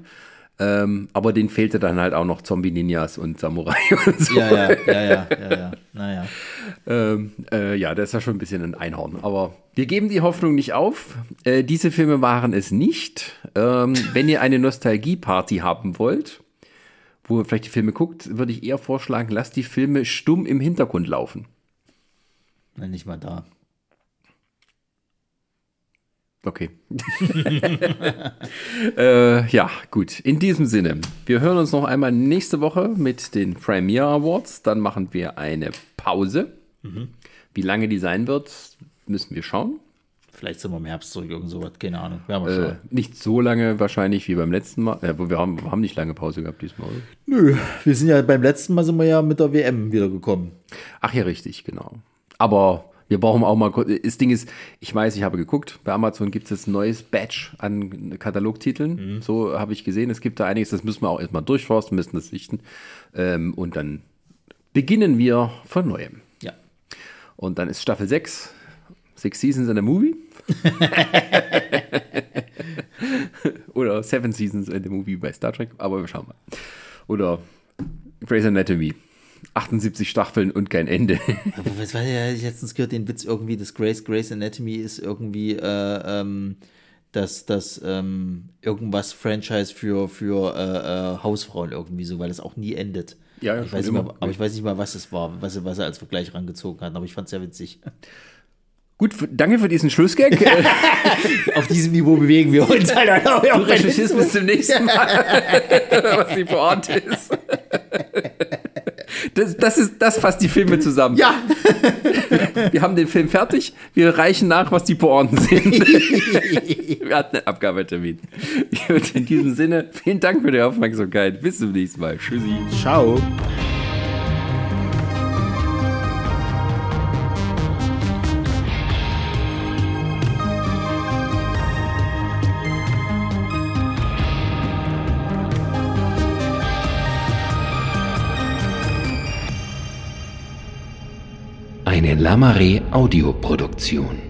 Ähm, aber den fehlte dann halt auch noch Zombie-Ninjas und Samurai *laughs* und so. ja, ja, ja, ja, ja, ja, naja. Ähm, äh, ja, der ist ja schon ein bisschen ein Einhorn. Aber wir geben die Hoffnung nicht auf. Äh, diese Filme waren es nicht. Ähm, wenn ihr eine Nostalgie-Party haben wollt, wo ihr vielleicht die Filme guckt, würde ich eher vorschlagen, lasst die Filme stumm im Hintergrund laufen. Na, nicht mal da. Okay. *laughs* äh, ja, gut. In diesem Sinne, wir hören uns noch einmal nächste Woche mit den Premiere Awards. Dann machen wir eine Pause. Wie lange die sein wird, müssen wir schauen. Vielleicht sind wir im Herbst zurück, irgend sowas, keine Ahnung. Wir Äh, schauen. nicht so lange wahrscheinlich wie beim letzten Mal. Äh, wir, haben, wir haben nicht lange Pause gehabt diesmal. Oder? Nö, wir sind ja beim letzten Mal sind wir ja mit der WM wiedergekommen. Ach ja, richtig, genau. Aber wir brauchen auch mal. kurz- Das Ding ist, ich weiß, ich habe geguckt, bei Amazon gibt es jetzt ein neues Batch an Katalogtiteln. So habe ich gesehen. Es gibt da einiges, das müssen wir auch erstmal durchforsten, müssen das sichten. Ähm, und dann beginnen wir von neuem. Ja. Und dann ist Staffel 6, Six Seasons in a Movie. *laughs* Oder Seven Seasons in the Movie bei Star Trek, aber wir schauen mal. Oder Grey's Anatomy. 78 Staffeln und kein Ende. Aber was war ja letztens gehört, den Witz irgendwie, dass Grace, Grace Anatomy ist irgendwie äh, ähm, das, das ähm, irgendwas Franchise für, für äh, äh, Hausfrauen irgendwie so, weil es auch nie endet. Ja, ja, ich weiß immer. mal, aber ich weiß nicht mal, was es war, was, er- was er als Vergleich rangezogen hat, aber ich fand es sehr witzig. Gut, danke für diesen Schlussgag. *laughs* Auf diesem Niveau bewegen wir uns. Alter. Du recherchierst bis zum nächsten Mal, *laughs* was die Pointe ist. *laughs* Das, das, ist, das fasst die Filme zusammen. Ja, *laughs* Wir haben den Film fertig, wir reichen nach, was die Pointen sind. *laughs* wir hatten einen Abgabetermin. Und in diesem Sinne, vielen Dank für die Aufmerksamkeit. Bis zum nächsten Mal. Tschüssi. ciao. Lamare Audioproduktion.